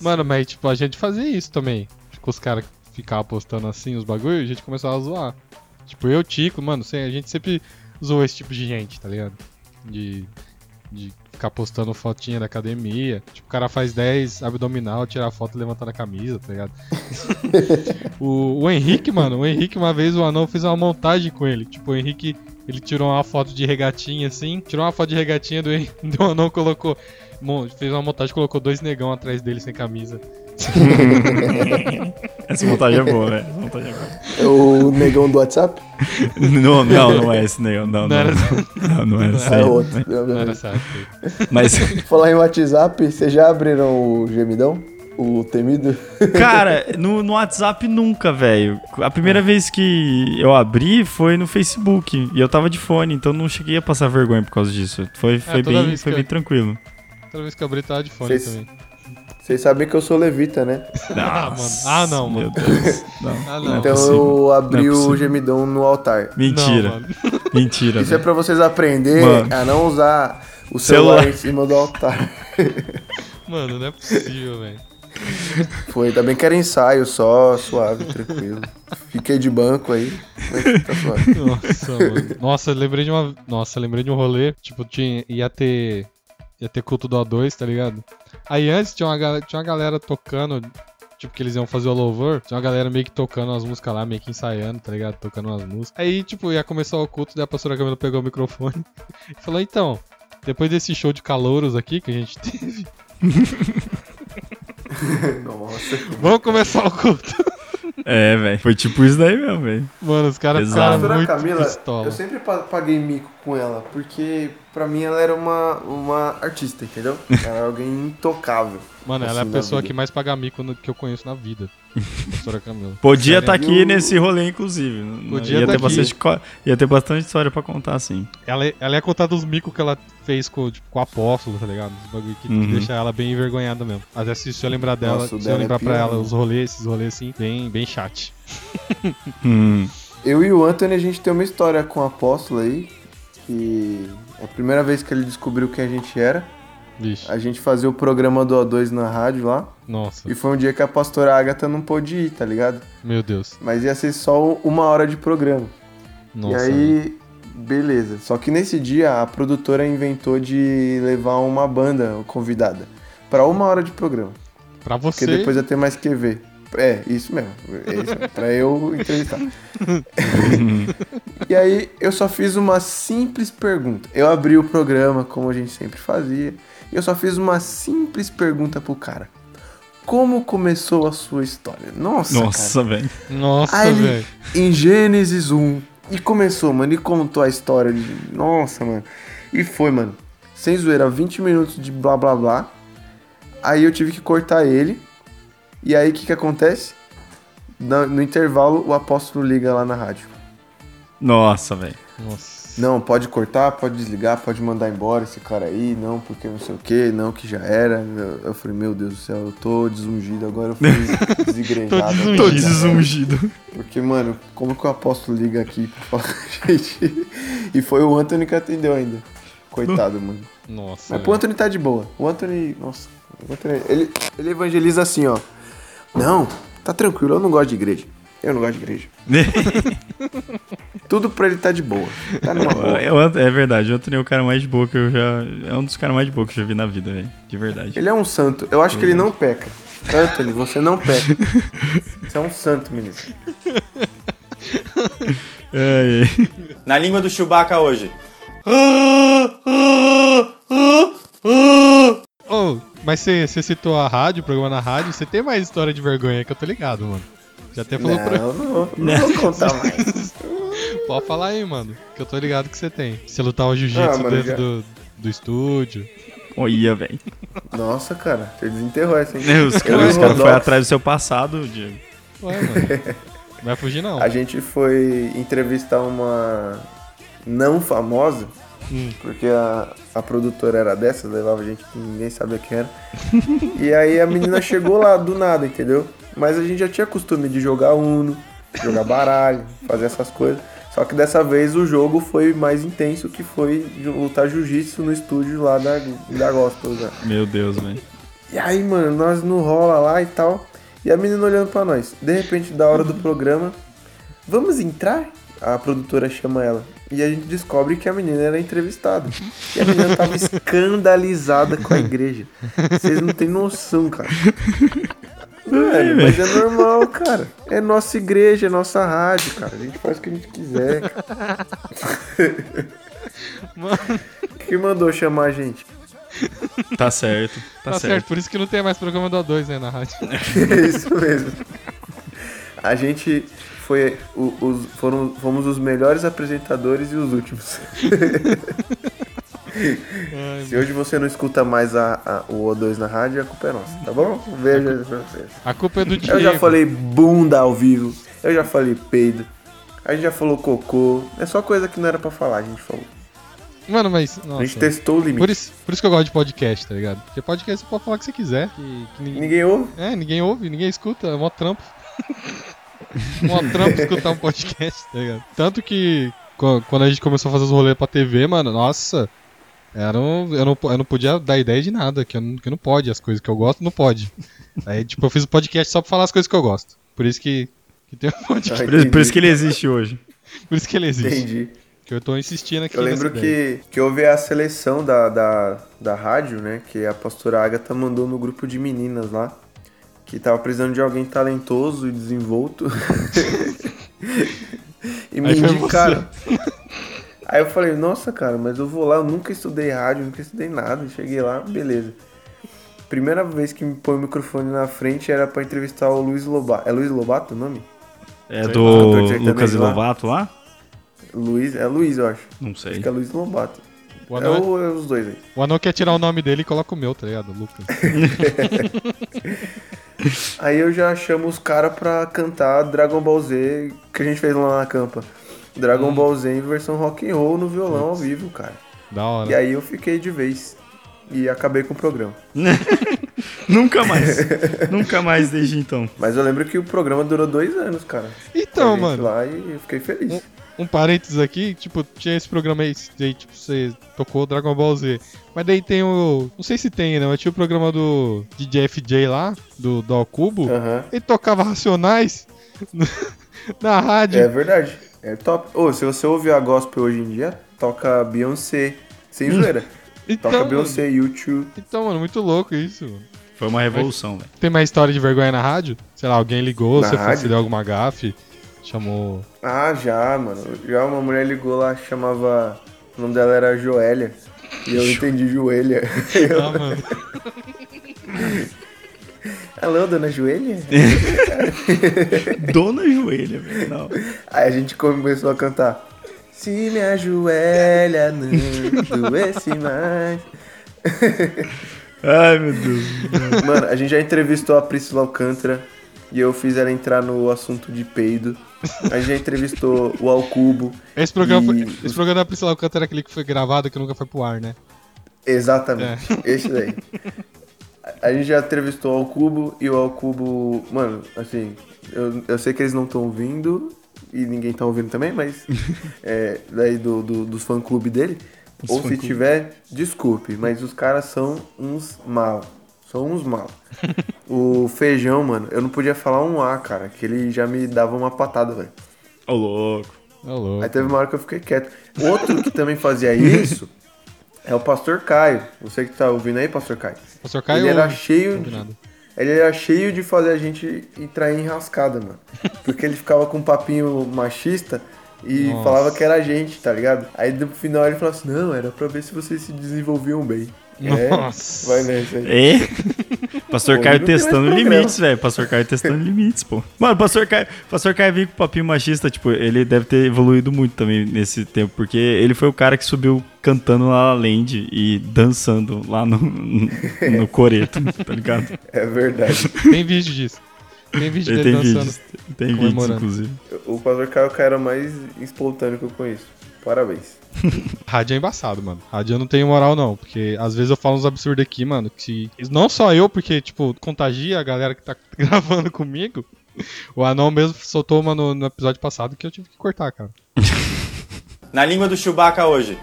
Mano, mas tipo, a gente fazia isso também. Tipo, os caras ficavam postando assim os bagulho, a gente começava a zoar. Tipo, eu, Tico, mano, a gente sempre zoou esse tipo de gente, tá ligado? De, de ficar postando fotinha da academia. Tipo, o cara faz 10 abdominal, tira a foto levantando a camisa, tá ligado? o, o Henrique, mano, o Henrique, uma vez o anão fez uma montagem com ele. Tipo, o Henrique, ele tirou uma foto de regatinha assim, tirou uma foto de regatinha do, do anão, colocou. Mon- Fez uma montagem, colocou dois negão atrás dele sem camisa. Essa montagem é boa, velho. Essa montagem é boa. É o negão do WhatsApp? Não, não, não é esse, não. Não, Não não, era- não, não é esse É outro. Não era certo. Mas, Falar em WhatsApp, vocês já abriram o gemidão? O temido? cara, no, no WhatsApp nunca, velho. A primeira vez que eu abri foi no Facebook. E eu tava de fone, então não cheguei a passar vergonha por causa disso. Foi, foi, toda bem, foi que bem eu- tranquilo. Toda vez que eu abri, tava de fone Vocês- também. Vocês sabem que eu sou levita, né? Ah, mano. Ah, não, Meu mano. Deus. Não, Ah, não não. é Então possível. eu abri Não é o gemidão no altar. Mentira. Não, mano. Mentira. Isso é velho. pra vocês aprenderem Mano. a não usar o celular, Celular. em cima do altar. Mano, não é possível, velho. Foi, ainda bem que era ensaio só, suave, tranquilo. Fiquei de banco aí, mas tá suave. Nossa, mano. Nossa, eu lembrei de uma. Nossa, lembrei de um rolê. Tipo, tinha, ia ter. Ia ter culto do A2, tá ligado? Aí antes tinha uma, tinha uma galera tocando. Tipo, que eles iam fazer o louvor. Tinha uma galera meio que tocando as músicas lá, meio que ensaiando, tá ligado? Tocando umas músicas. Aí, tipo, ia começar o culto, daí a pastora Camila pegou o microfone e falou: então, depois desse show de calouros aqui que a gente teve, Nossa. vamos começar o culto. É, velho. Foi tipo isso daí mesmo, velho. Mano, os caras ficaram muito Camila, pistola. eu sempre pa- paguei mico com ela, porque pra mim ela era uma, uma artista, entendeu? Ela era alguém intocável. Mano, ela é a assim, pessoa vida. que mais paga mico no- que eu conheço na vida. Pastora Camila. Podia estar aqui E o- nesse rolê, inclusive. Podia ia, tá ter aqui. bastante, ia ter bastante história pra contar, sim. Ela, ela ia contar dos micos que ela fez com, tipo, com o apóstolo, tá ligado? Os bagulho que Uhum. deixa ela bem envergonhada mesmo. Até se, se eu lembrar dela, Nossa, se eu é lembrar pra pior ela os rolês, esses rolês assim, bem, bem chat. Hum. Eu e o Anthony, a gente tem uma história com o apóstolo aí, que é a primeira vez que ele descobriu quem a gente era. Vixe, A gente fazia o programa do O2 na rádio lá, nossa, e foi um dia que a pastora Agatha não pôde ir, tá ligado? meu Deus. Mas ia ser só uma hora de programa. Nossa, e aí, beleza. Só que nesse dia a produtora inventou de levar uma banda convidada pra uma hora de programa. pra você, Porque depois ia ter mais que ver. É, isso mesmo. É isso mesmo, pra eu entrevistar. e aí eu só fiz uma simples pergunta. Eu abri o programa, como a gente sempre fazia. E eu só fiz uma simples pergunta pro cara. Como começou a sua história? Nossa. Nossa, velho. nossa, Aí ele, velho. em Gênesis 1. E começou, mano. E contou a história de. Nossa, mano. E foi, mano. Sem zoeira, 20 minutos de blá blá blá. Aí eu tive que cortar ele. E aí o que que acontece? No, no intervalo, o apóstolo liga lá na rádio. Nossa, velho. Nossa. Não, pode cortar, pode desligar, pode mandar embora esse cara aí, não, porque não sei o que, não, que já era. Eu, eu falei, meu Deus do céu, eu tô desungido, agora eu fui desigrejado. Tô agora. Desungido. Porque, mano, como que o apóstolo liga aqui pra falar com a gente? E foi o Anthony que atendeu ainda. Coitado, mano. Nossa. Mas pro Anthony tá de boa. O Anthony, nossa, o Anthony, ele, ele evangeliza assim, ó. Não, tá tranquilo, eu não gosto de igreja. Eu não gosto de igreja. Tudo pra ele tá de boa. Tá numa boa. É, o Ant- é verdade, o Anthony é o cara mais de boa que eu já. É um dos caras mais de boa que eu já vi na vida, velho. De verdade. Ele é um santo. Eu acho que ele não peca. Anthony, você não peca. Você é um santo, menino. É, é. Na língua do Chewbacca hoje. Oh, mas você você citou a rádio, o programa na rádio, você tem mais história de vergonha que eu tô ligado, mano. Já até falou pra. Não, não, não vou contar mais. Pode falar aí, mano. Que eu tô ligado que você tem. Você lutava Ah, jiu-jitsu mano, dentro já- do, do estúdio. Olha, velho. Nossa, cara, você desenterrou essa, hein? Os caras cara foram atrás do seu passado, Diego. Ué, mano. Não vai fugir, não. A gente foi entrevistar uma não famosa, Hum. porque a, a produtora era dessas, levava gente que ninguém sabia quem era. e aí a menina chegou lá do nada, entendeu? Mas a gente já tinha costume de jogar Uno, jogar baralho, fazer essas coisas. Só que dessa vez o jogo foi mais intenso, que foi lutar jiu-jitsu no estúdio lá da, da Gospel. Já. Meu Deus, velho. E aí, mano, nós no rola lá e tal. E a menina olhando pra nós. De repente, da hora do programa, vamos entrar? A produtora chama ela. E a gente descobre que a menina era entrevistada. E a menina tava escandalizada com a igreja. Vocês não têm noção, cara. Velho, mas é normal, cara. É nossa igreja, é nossa rádio, cara. A gente faz o que a gente quiser. cara. Mano, Quem mandou chamar a gente? Tá certo. Tá, tá, certo. certo. por isso que não tem mais programa do A2 né, na rádio. É isso mesmo. A gente foi o- os, foram, fomos os melhores apresentadores e os últimos. Ai, Se hoje você não escuta mais a, a- o O2 na rádio, a culpa é nossa, tá bom? Veja pra vocês. a culpa é do Diego. Eu já falei bunda ao vivo, eu já falei peido, a gente já falou cocô, é só coisa que não era pra falar, a gente falou. Mano, mas. A Nossa. gente testou o limite. Por isso, por isso que eu gosto de podcast, tá ligado? Porque podcast você pode falar o que você quiser. Que, que ninguém, Ninguém ouve? é, ninguém ouve, ninguém escuta, é mó trampo. mó trampo escutar um podcast, tá ligado? Tanto que qu- quando a gente começou a fazer os rolês pra TV, mano, nossa. Era um, eu, não, eu não podia dar ideia de nada, que, eu não, que não pode, as coisas que eu gosto, não pode. Aí, tipo, eu fiz o podcast só pra falar as coisas que eu gosto. Por isso que, que tem um podcast. Ah, Por, isso- por isso que ele existe hoje. Por isso que ele existe. Entendi. Que eu tô insistindo aqui Eu nessa lembro ideia. que, que houve a seleção da, da, da rádio, né? Que a pastora Agatha mandou no grupo de meninas lá. Que tava precisando de alguém talentoso e desenvolto. e me Aí indicaram. Aí eu falei, nossa, cara, mas eu vou lá, eu nunca estudei rádio, nunca estudei nada. Cheguei lá, beleza. Primeira vez que me põe o microfone na frente era pra entrevistar o Luiz Lobato. É Luiz Lobato o nome? É Sei do lá, Lucas lá. Lovato lá? Luiz, é Luiz, eu acho. Não sei. Acho que é Luiz Lobato. O É, anão, o- é os dois aí. o anão quer tirar o nome dele e coloca o meu, tá ligado? Lucas. Aí eu já chamo os caras pra cantar Dragon Ball Z que a gente fez lá na campa. Dragon Hum. Ball Z em versão rock and roll no violão ao vivo, cara. Da hora. E aí eu fiquei de vez. E acabei com o programa. Nunca mais. Nunca mais desde então. Mas eu lembro que o programa durou dois anos, cara. Então, mano, lá e eu fiquei feliz. um parênteses aqui, tipo, tinha esse programa aí, aí, tipo, você tocou Dragon Ball Z. Mas daí tem o. Não sei se tem, né? Mas tinha o programa do DJ FJ lá, do, Ao Cubo. Aham. Ele tocava Racionais na rádio. É verdade. É top. Ô, se você ouvir a gospel hoje em dia, toca Beyoncé. Sem zoeira. então, toca Beyoncé, YouTube. então, mano, muito louco isso, mano. Foi uma revolução, velho. Tem mais história de vergonha na rádio? Sei lá, alguém ligou, Na você rádio? deu alguma gafe, chamou. Ah, já, mano. Já uma mulher ligou lá, chamava. O nome dela era Joélia. E eu entendi joelha. Ah, mano. Alô, dona Joelha? Dona Joelha, velho. Não. Aí a gente começou a cantar. Se me ajoelha, não doesse mais. Ai, meu Deus. Mano, a gente já entrevistou a Priscila Alcântara e eu fiz ela entrar no assunto de peido. A gente já entrevistou o Alcubo. Esse programa, foi- esse programa da Priscila Alcântara era aquele que foi gravado que nunca foi pro ar, né? Exatamente. Esse daí. A gente já entrevistou o Alcubo e o Alcubo. Mano, assim, eu, eu sei que eles não estão ouvindo e ninguém tá ouvindo também, mas. é, daí do, do, dos fã-clube dele. Ou se tiver, desculpe, mas os caras são uns mal. São uns mal. o feijão, mano, eu não podia falar um A, cara, que ele já me dava uma patada, velho. Ô, louco. Ô, louco. Aí teve uma hora que eu fiquei quieto. Outro que também fazia isso é o Pastor Caio. Você que tá ouvindo aí, Pastor Caio? Pastor Caio. ele era cheio de, ele era cheio de fazer a gente entrar em enrascada, mano. Porque ele ficava com um papinho machista e Nossa. falava que era a gente, tá ligado? Aí no final ele falava assim: "Não, era pra ver se vocês se desenvolviam bem". Nossa. É, vai nessa aí. É? Pastor Pô, Caio testando limites, velho. Pastor Caio testando limites, pô. Mano, Pastor Caio, Pastor Caio veio com o papinho machista, tipo, ele deve ter evoluído muito também nesse tempo, porque ele foi o cara que subiu cantando La La Land e dançando lá no, no coreto, tá ligado? É verdade. Tem vídeo disso. Tem vídeo Ele dele tem dançando. vídeos, tem vídeos, comemorando. inclusive. O Pastor Caio é o cara mais espontâneo que eu conheço. Parabéns. Rádio é embaçado, mano. Rádio eu não tenho moral, não. Porque às vezes eu falo uns absurdos aqui, mano. Que não só eu, porque, tipo, contagia a galera que tá gravando comigo. O Anão mesmo soltou uma no, no episódio passado que eu tive que cortar, cara. Na língua do Chewbacca hoje.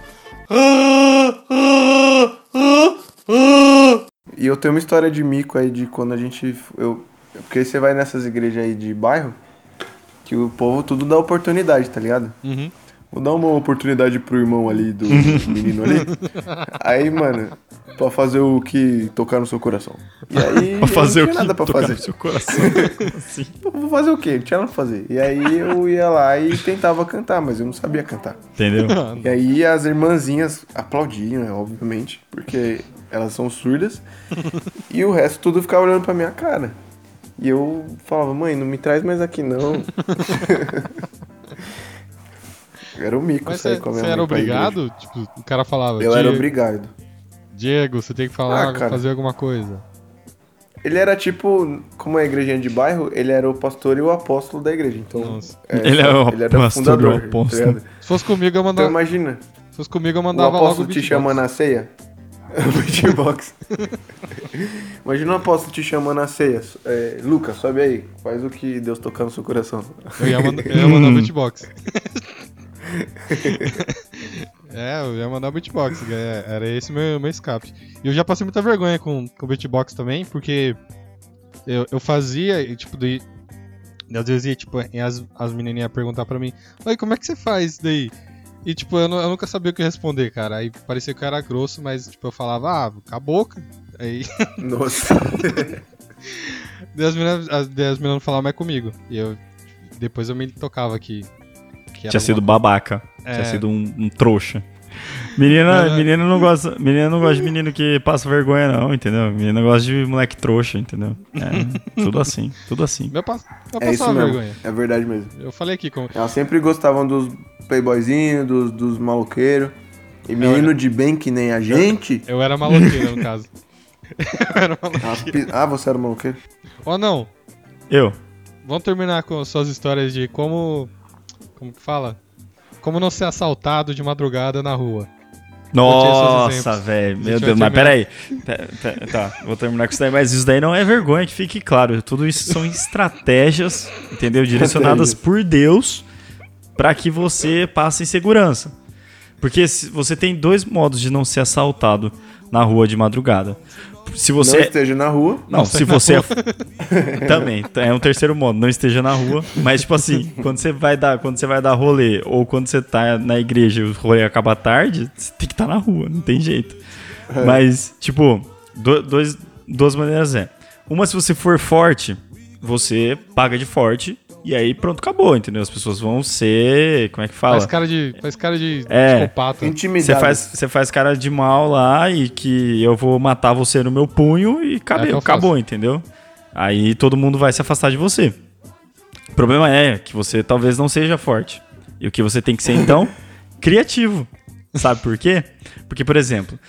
E eu tenho uma história de mico aí de quando a gente. Eu, porque você vai nessas igrejas aí de bairro, que o povo tudo dá oportunidade, tá ligado? Uhum. Vou dar uma oportunidade pro irmão ali, do menino ali. Aí, mano, pra fazer o que tocar no seu coração. E aí, Pra fazer eu o não que tinha nada pra tocar fazer. no seu coração. Assim? Vou fazer o quê? Não tinha nada pra fazer. E aí eu ia lá e tentava cantar, mas eu não sabia cantar. Entendeu? E aí as irmãzinhas aplaudiam, né, obviamente, porque elas são surdas. e o resto tudo ficava olhando pra minha cara. E eu falava, mãe, não me traz mais aqui não. Era o mico Mas sair você com a minha você era obrigado? Tipo, o cara falava. Eu era "Diego, obrigado. Diego, você tem que falar, Ah, cara. fazer alguma coisa. Ele era tipo, como é a igrejinha de bairro, ele era o pastor e o apóstolo da igreja. Então, Nossa. Ele é o ele era pastor e o fundador, tá apóstolo. Se fosse comigo, eu Então mandava. imagina, Se fosse comigo, eu o mandava logo o apóstolo te beatbox. chamando na ceia. Beatbox. Imagina o apóstolo te chamando na ceia. É, Lucas, sobe aí. Faz o que Deus tocar no seu coração. Eu ia, manda- eu ia mandar o beatbox. é, eu ia mandar o beatbox. é, Era esse meu, meu escape. E eu já passei muita vergonha com com o beatbox também, porque eu, eu fazia, tipo, daí. Às vezes ia, tipo, as, as menininhas perguntar pra mim, Oi, como é que você faz isso daí? E, tipo, eu, eu nunca sabia o que responder, cara. Aí parecia que eu era grosso, mas, tipo, eu falava, ah, boca. Aí Nossa. daí as meninas, as, meninas não falavam mais comigo. E eu, depois eu me tocava que. Que era Tinha sido alguma- babaca. É. Tinha sido um, um trouxa. Menina, menina não gosta, menina não gosta de menino que passa vergonha não, entendeu? Menina gosta de moleque trouxa, entendeu? É, tudo assim, tudo assim. Meu, eu É isso mesmo. vergonha. É verdade mesmo. Eu falei aqui como. Elas sempre gostavam dos playboyzinhos, dos, dos maloqueiros. E menino de bem que nem a gente. Eu era maloqueiro, no caso. eu era maloqueiro. Ah, você era maloqueiro? Ó, não. Eu, Vamos terminar com suas histórias de como. Como que fala? Como não ser assaltado de madrugada na rua. Nossa, velho, meu Deus, mas peraí. Pe- pe- Tá, vou terminar com isso daí, mas isso daí não é vergonha, que fique claro. Tudo isso são estratégias, entendeu? Direcionadas por Deus pra que você passe em segurança. Porque você tem dois modos de não ser assaltado na rua de madrugada. Se Não você. esteja na rua. Não, se você é. Também, é um terceiro modo, não esteja na rua. Mas, tipo assim, quando você vai dar, quando você vai dar rolê, ou quando você tá na igreja e o rolê acaba tarde, você tem que estar na rua, não tem jeito. Mas, tipo, do- dois, duas maneiras é. Uma, se você for forte, você paga de forte, e aí pronto, acabou, entendeu? As pessoas vão ser. Como é que fala? Faz cara de. Faz cara de É. psicopata. Você faz, você faz cara de mal lá e que eu vou matar você no meu punho e É acabou, que eu acabou faço. entendeu? Aí todo mundo vai se afastar de você. O problema é que você talvez não seja forte. E o que você tem que ser, então, criativo. Sabe por quê? Porque, por exemplo,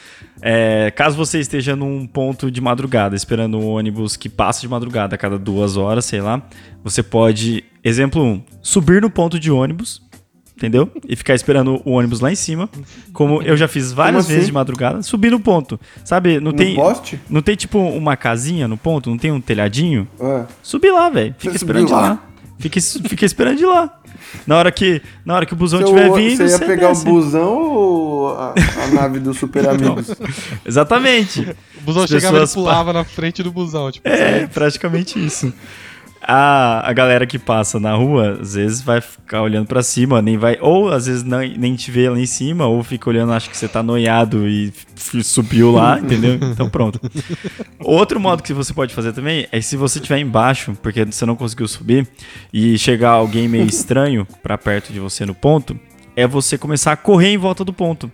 é, caso você esteja num ponto de madrugada, esperando um ônibus que passa de madrugada a cada duas horas, sei lá, você pode, exemplo 1, um, subir no ponto de ônibus, entendeu? E ficar esperando o ônibus lá em cima, como eu já fiz várias assim? vezes de madrugada, subir no ponto. Sabe, não No tem poste? não tem tipo uma casinha no ponto, não tem um telhadinho? Ah. Subir lá, velho. Fica Você esperando lá? lá. Fica, fica esperando de lá. Na hora que, na hora que o busão estiver vindo, você ia pegar desce. o busão ou a, a nave dos Super Amigos? Exatamente. O busão As chegava e pulava na frente do busão. Tipo, É, praticamente isso. A, a galera que passa na rua, às vezes vai ficar olhando pra cima, nem vai. Ou às vezes não, nem te vê lá em cima, ou fica olhando, acha que você tá noiado e subiu lá, entendeu? Então pronto. Outro modo que você pode fazer também é se você estiver embaixo, porque você não conseguiu subir, e chegar alguém meio estranho pra perto de você no ponto, é você começar a correr em volta do ponto.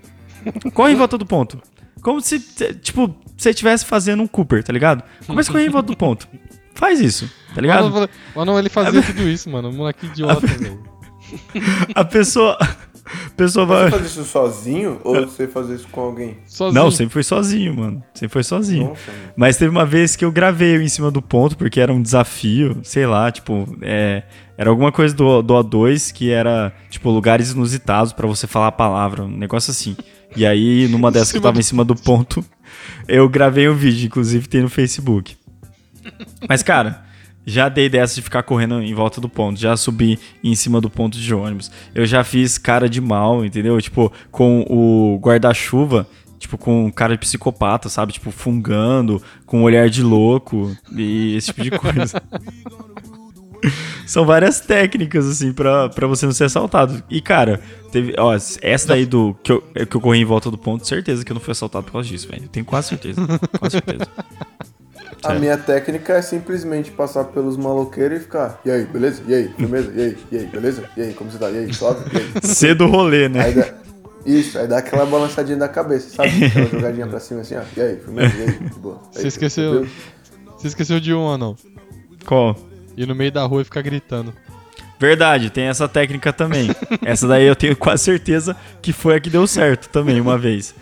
Corre em volta do ponto. Como se, tipo, você estivesse fazendo um Cooper, tá ligado? Começa a correr em volta do ponto. Faz isso, tá ligado? Mano, mano, ele fazia tudo isso, mano. Moleque idiota, velho. A pessoa. A pessoa Você vai. faz isso sozinho ou você faz isso com alguém? Sozinho. Não, sempre foi sozinho, mano. Sempre foi sozinho. Nossa. Mas teve uma vez que eu gravei em cima do ponto, porque era um desafio, sei lá, tipo, é, era alguma coisa do, do O2 que era, tipo, lugares inusitados pra você falar a palavra, um negócio assim. E aí, numa dessas que eu tava em cima do ponto, eu gravei um vídeo, inclusive tem no Facebook. Mas, cara, já dei dessa de ficar correndo em volta do ponto, já subi em cima do ponto de ônibus. Eu já fiz cara de mal, entendeu? Tipo, com o guarda-chuva, tipo, com cara de psicopata, sabe? Tipo, fungando, com olhar de louco e esse tipo de coisa. São várias técnicas, assim, pra você não ser assaltado. E, cara, teve. Ó, essa daí do. Que eu, que eu corri em volta do ponto, certeza que eu não fui assaltado por causa disso, velho. Tenho quase certeza. Quase certeza. A Sério. minha técnica é simplesmente passar pelos maloqueiros e ficar. E aí, beleza? E aí, firmeza? E aí, e aí, beleza? E aí, como você tá? E aí, suave? E aí? Ser do rolê, né? Aí dá... Isso, aí dá aquela balançadinha da cabeça, sabe? Aquela jogadinha pra cima assim, ó. E aí, firmeza? E aí, de boa. Aí, Você esqueceu. Você esqueceu de um, não. Qual? Ir no meio da rua e ficar gritando. Verdade, tem essa técnica também. Essa daí eu tenho quase certeza que foi a que deu certo também, uma vez.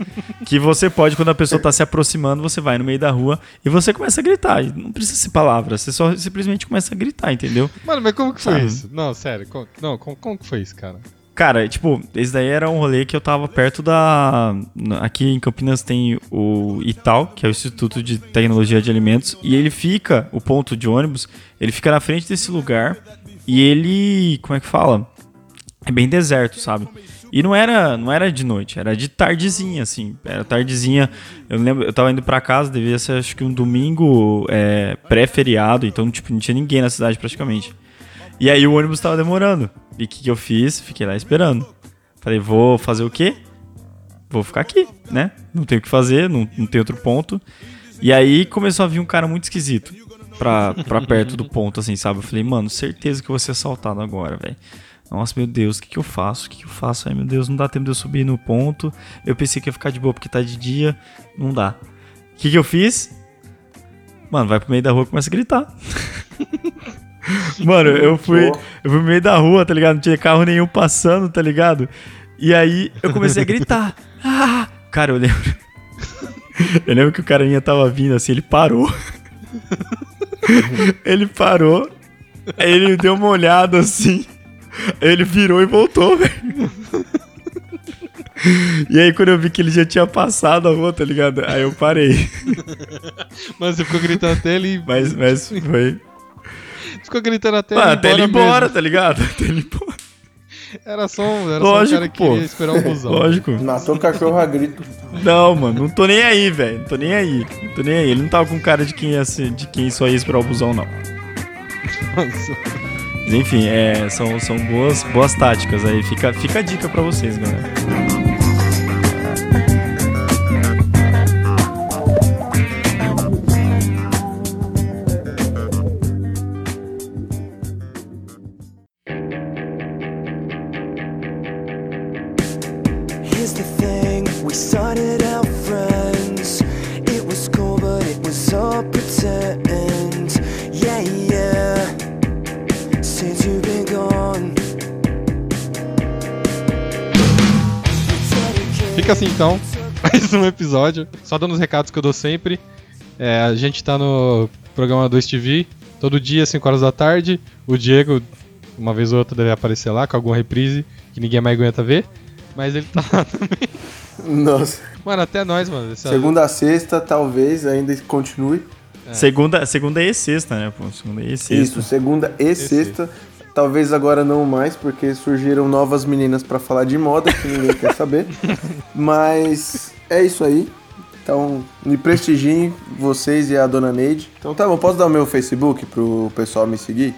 Que você pode, quando a pessoa tá se aproximando, você vai no meio da rua e você começa a gritar. Não precisa ser palavras, você só simplesmente começa a gritar, entendeu? Mano, mas como que foi Sabe? isso? Não, sério. como- não, como, como que foi isso, cara? Cara, tipo, esse daí era um rolê que eu tava perto da. Aqui em Campinas tem o ITAL, que é o Instituto de Tecnologia de Alimentos, e ele fica, o ponto de ônibus, ele fica na frente desse lugar e ele. Como é que fala? É bem deserto, sabe? E não era, não era de noite, era de tardezinha, assim. Era tardezinha. Eu lembro, eu tava indo pra casa, devia ser acho que um domingo é, pré-feriado, então, tipo, não tinha ninguém na cidade praticamente. E aí o ônibus tava demorando. E o que, que eu fiz? Fiquei lá esperando. Falei, vou fazer o quê? Vou ficar aqui, né? Não tenho o que fazer, não, não tem outro ponto. E aí começou a vir um cara muito esquisito pra, pra perto do ponto, assim, sabe? Eu falei, mano, certeza que eu vou ser assaltado agora, velho. Nossa, meu Deus, o que, que eu faço? O que, que eu faço? Ai, meu Deus, não dá tempo de eu subir no ponto. Eu pensei que ia ficar de boa porque tá de dia. Não dá. O que, que eu fiz? Mano, vai pro meio da rua e começa a gritar. Mano, eu fui, eu fui no meio da rua, tá ligado? Não tinha carro nenhum passando, tá ligado? E aí eu comecei a gritar. Ah! Cara, eu lembro. Eu lembro que o carinha tava vindo assim, ele parou. Ele parou. Aí ele deu uma olhada assim. Ele virou e voltou, velho. E aí, quando eu vi que ele já tinha passado a rua, tá ligado? Aí eu parei. Mano, você ficou gritando até ele. Mas, mas foi. Ficou gritando até Mano, ele. até ele ir embora, mesmo. tá ligado? Até ele embora. Era só um, era Lógico, só um cara que pô. queria esperar o busão. Lógico. Matou o cachorro a grito. Não, mano, não tô nem aí, velho. Não tô nem aí. Não tô nem aí. Ele não tava com cara de quem, ia ser, de quem só ia esperar o busão, não. Nossa. Mas, enfim, é, são, são boas, boas táticas aí. Fica, fica a dica pra vocês, galera. Então, mais um episódio. Só dando os recados que eu dou sempre. É, a gente tá no programa 2TV, todo dia, 5 horas da tarde. O Diego, uma vez ou outra, deve aparecer lá com alguma reprise que ninguém mais aguenta ver. Mas ele tá lá também. Nossa. Mano, até nós, mano. Segunda a sexta, talvez ainda continue. Segunda, segunda e sexta, né, pô? Segunda e sexta. Isso, segunda e sexta. Talvez agora não mais, porque surgiram novas meninas pra falar de moda que ninguém quer saber. Mas é isso aí. Então, me prestigiem vocês e a dona Neide. Então tá bom, posso dar o meu Facebook pro pessoal me seguir?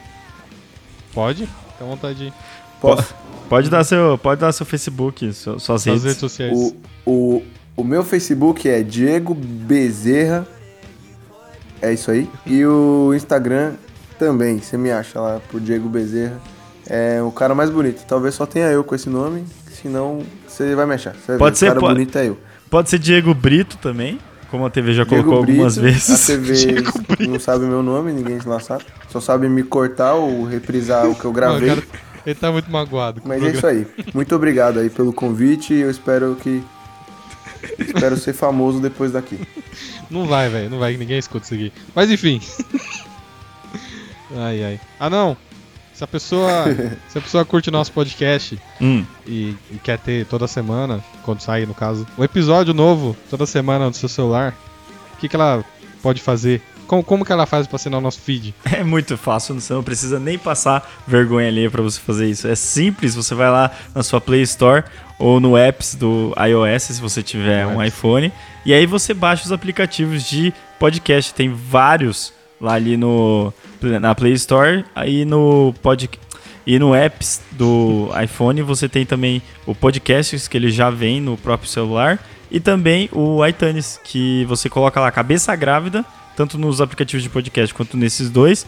Pode? Fica à vontade aí. Posso? Pode dar seu, pode dar seu Facebook, suas Nas redes. redes sociais. O, o, o meu Facebook é Diego Bezerra. É isso aí. E o Instagram também. Você me acha lá por Diego Bezerra. É o cara mais bonito. Talvez só tenha eu com esse nome. Senão você vai me achar. Você vai Pode ver, ser, O cara pode- bonito é eu. Pode ser Diego Brito também. como a TV já Diego colocou algumas Brito, vezes. A TV não sabe meu nome, ninguém lá sabe. Só sabe me cortar ou reprisar o que eu Não, gravei. cara, ele tá muito magoado. Mas é isso aí. Muito obrigado aí pelo convite e eu espero que. Espero ser famoso depois daqui. Não vai, velho. Não vai, que ninguém escuta isso aqui. Mas enfim. Ai, ai. Ah, não. Se a pessoa, se a pessoa curte nosso podcast Hum, e, e quer ter toda semana, quando sair no caso, um episódio novo toda semana no seu celular, o que, que ela pode fazer? Como, como que ela faz pra assinar o nosso feed? é muito fácil, você não precisa nem passar vergonha ali pra você fazer isso. É simples, você vai lá na sua Play Store ou no apps do iOS, se você tiver um iPhone, e aí você baixa os aplicativos de podcast. Tem vários lá ali no na Play Store, aí no pod e no apps do iPhone você tem também o podcasts que ele já vem no próprio celular e também o iTunes que você coloca lá cabeça grávida tanto nos aplicativos de podcast quanto nesses dois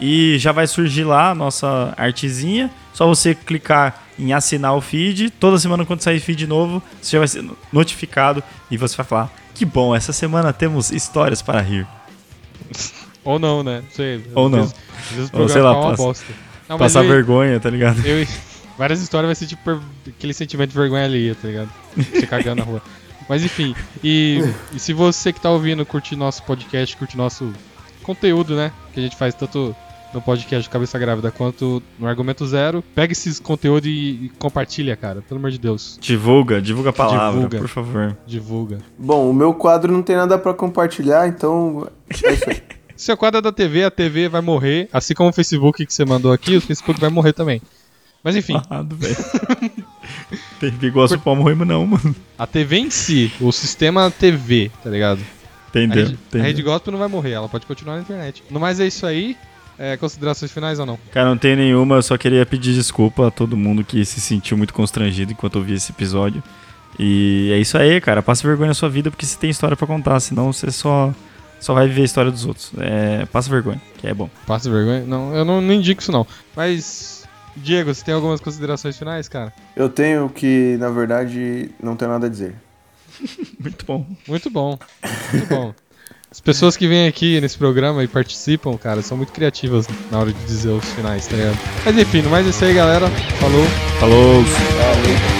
e já vai surgir lá a nossa artezinha. Só você clicar em assinar o feed. Toda semana, quando sair feed novo, você já vai ser notificado e você vai falar: Que bom, essa semana temos histórias para rir. Ou não, né? Não sei. Ou Às não. vezes- vezes Ou sei programa lá, tá uma passa- bosta. Não, Passar eu- vergonha, tá ligado? Eu, várias histórias vai ser tipo aquele sentimento de vergonha alheia, tá ligado? Você cagando na rua. Mas enfim, e, e se você que tá ouvindo curte nosso podcast, curte nosso conteúdo, né? Que a gente faz tanto no podcast Cabeça Grávida quanto no Argumento Zero, pega esses conteúdos e, e compartilha, cara. Pelo amor de Deus. Divulga, divulga a palavra, Divulga. por favor. Divulga. Bom, o meu quadro não tem nada pra compartilhar, então. É isso aí. Seu quadro é da TV, a TV vai morrer. Assim como o Facebook que você mandou aqui, o Facebook vai morrer também. Mas enfim, Errado, velho. Tem bigode pro morrer, não, mano. a TV em si, o sistema TV, tá ligado? A Entendeu? rede, a entendeu. rede gospel não vai morrer, ela pode continuar na internet. No mais é isso aí. É, considerações finais ou não? Cara, não tenho nenhuma, eu só queria pedir desculpa a todo mundo que se sentiu muito constrangido enquanto ouvia esse episódio. E é isso aí, cara. Passa vergonha na sua vida porque você tem história pra contar, senão você só, só vai viver a história dos outros. É, passa vergonha, que é bom. Passa vergonha? Não, eu não, não indico isso não. Mas, Diego, você tem algumas considerações finais, cara? Eu tenho que, na verdade, não tenho nada a dizer. Muito bom. Muito bom, muito bom. As pessoas que vêm aqui nesse programa e participam, cara, são muito criativas na hora de dizer os finais, tá ligado? Mas enfim, no mais é isso aí, galera. Falou. Falou! Valeu.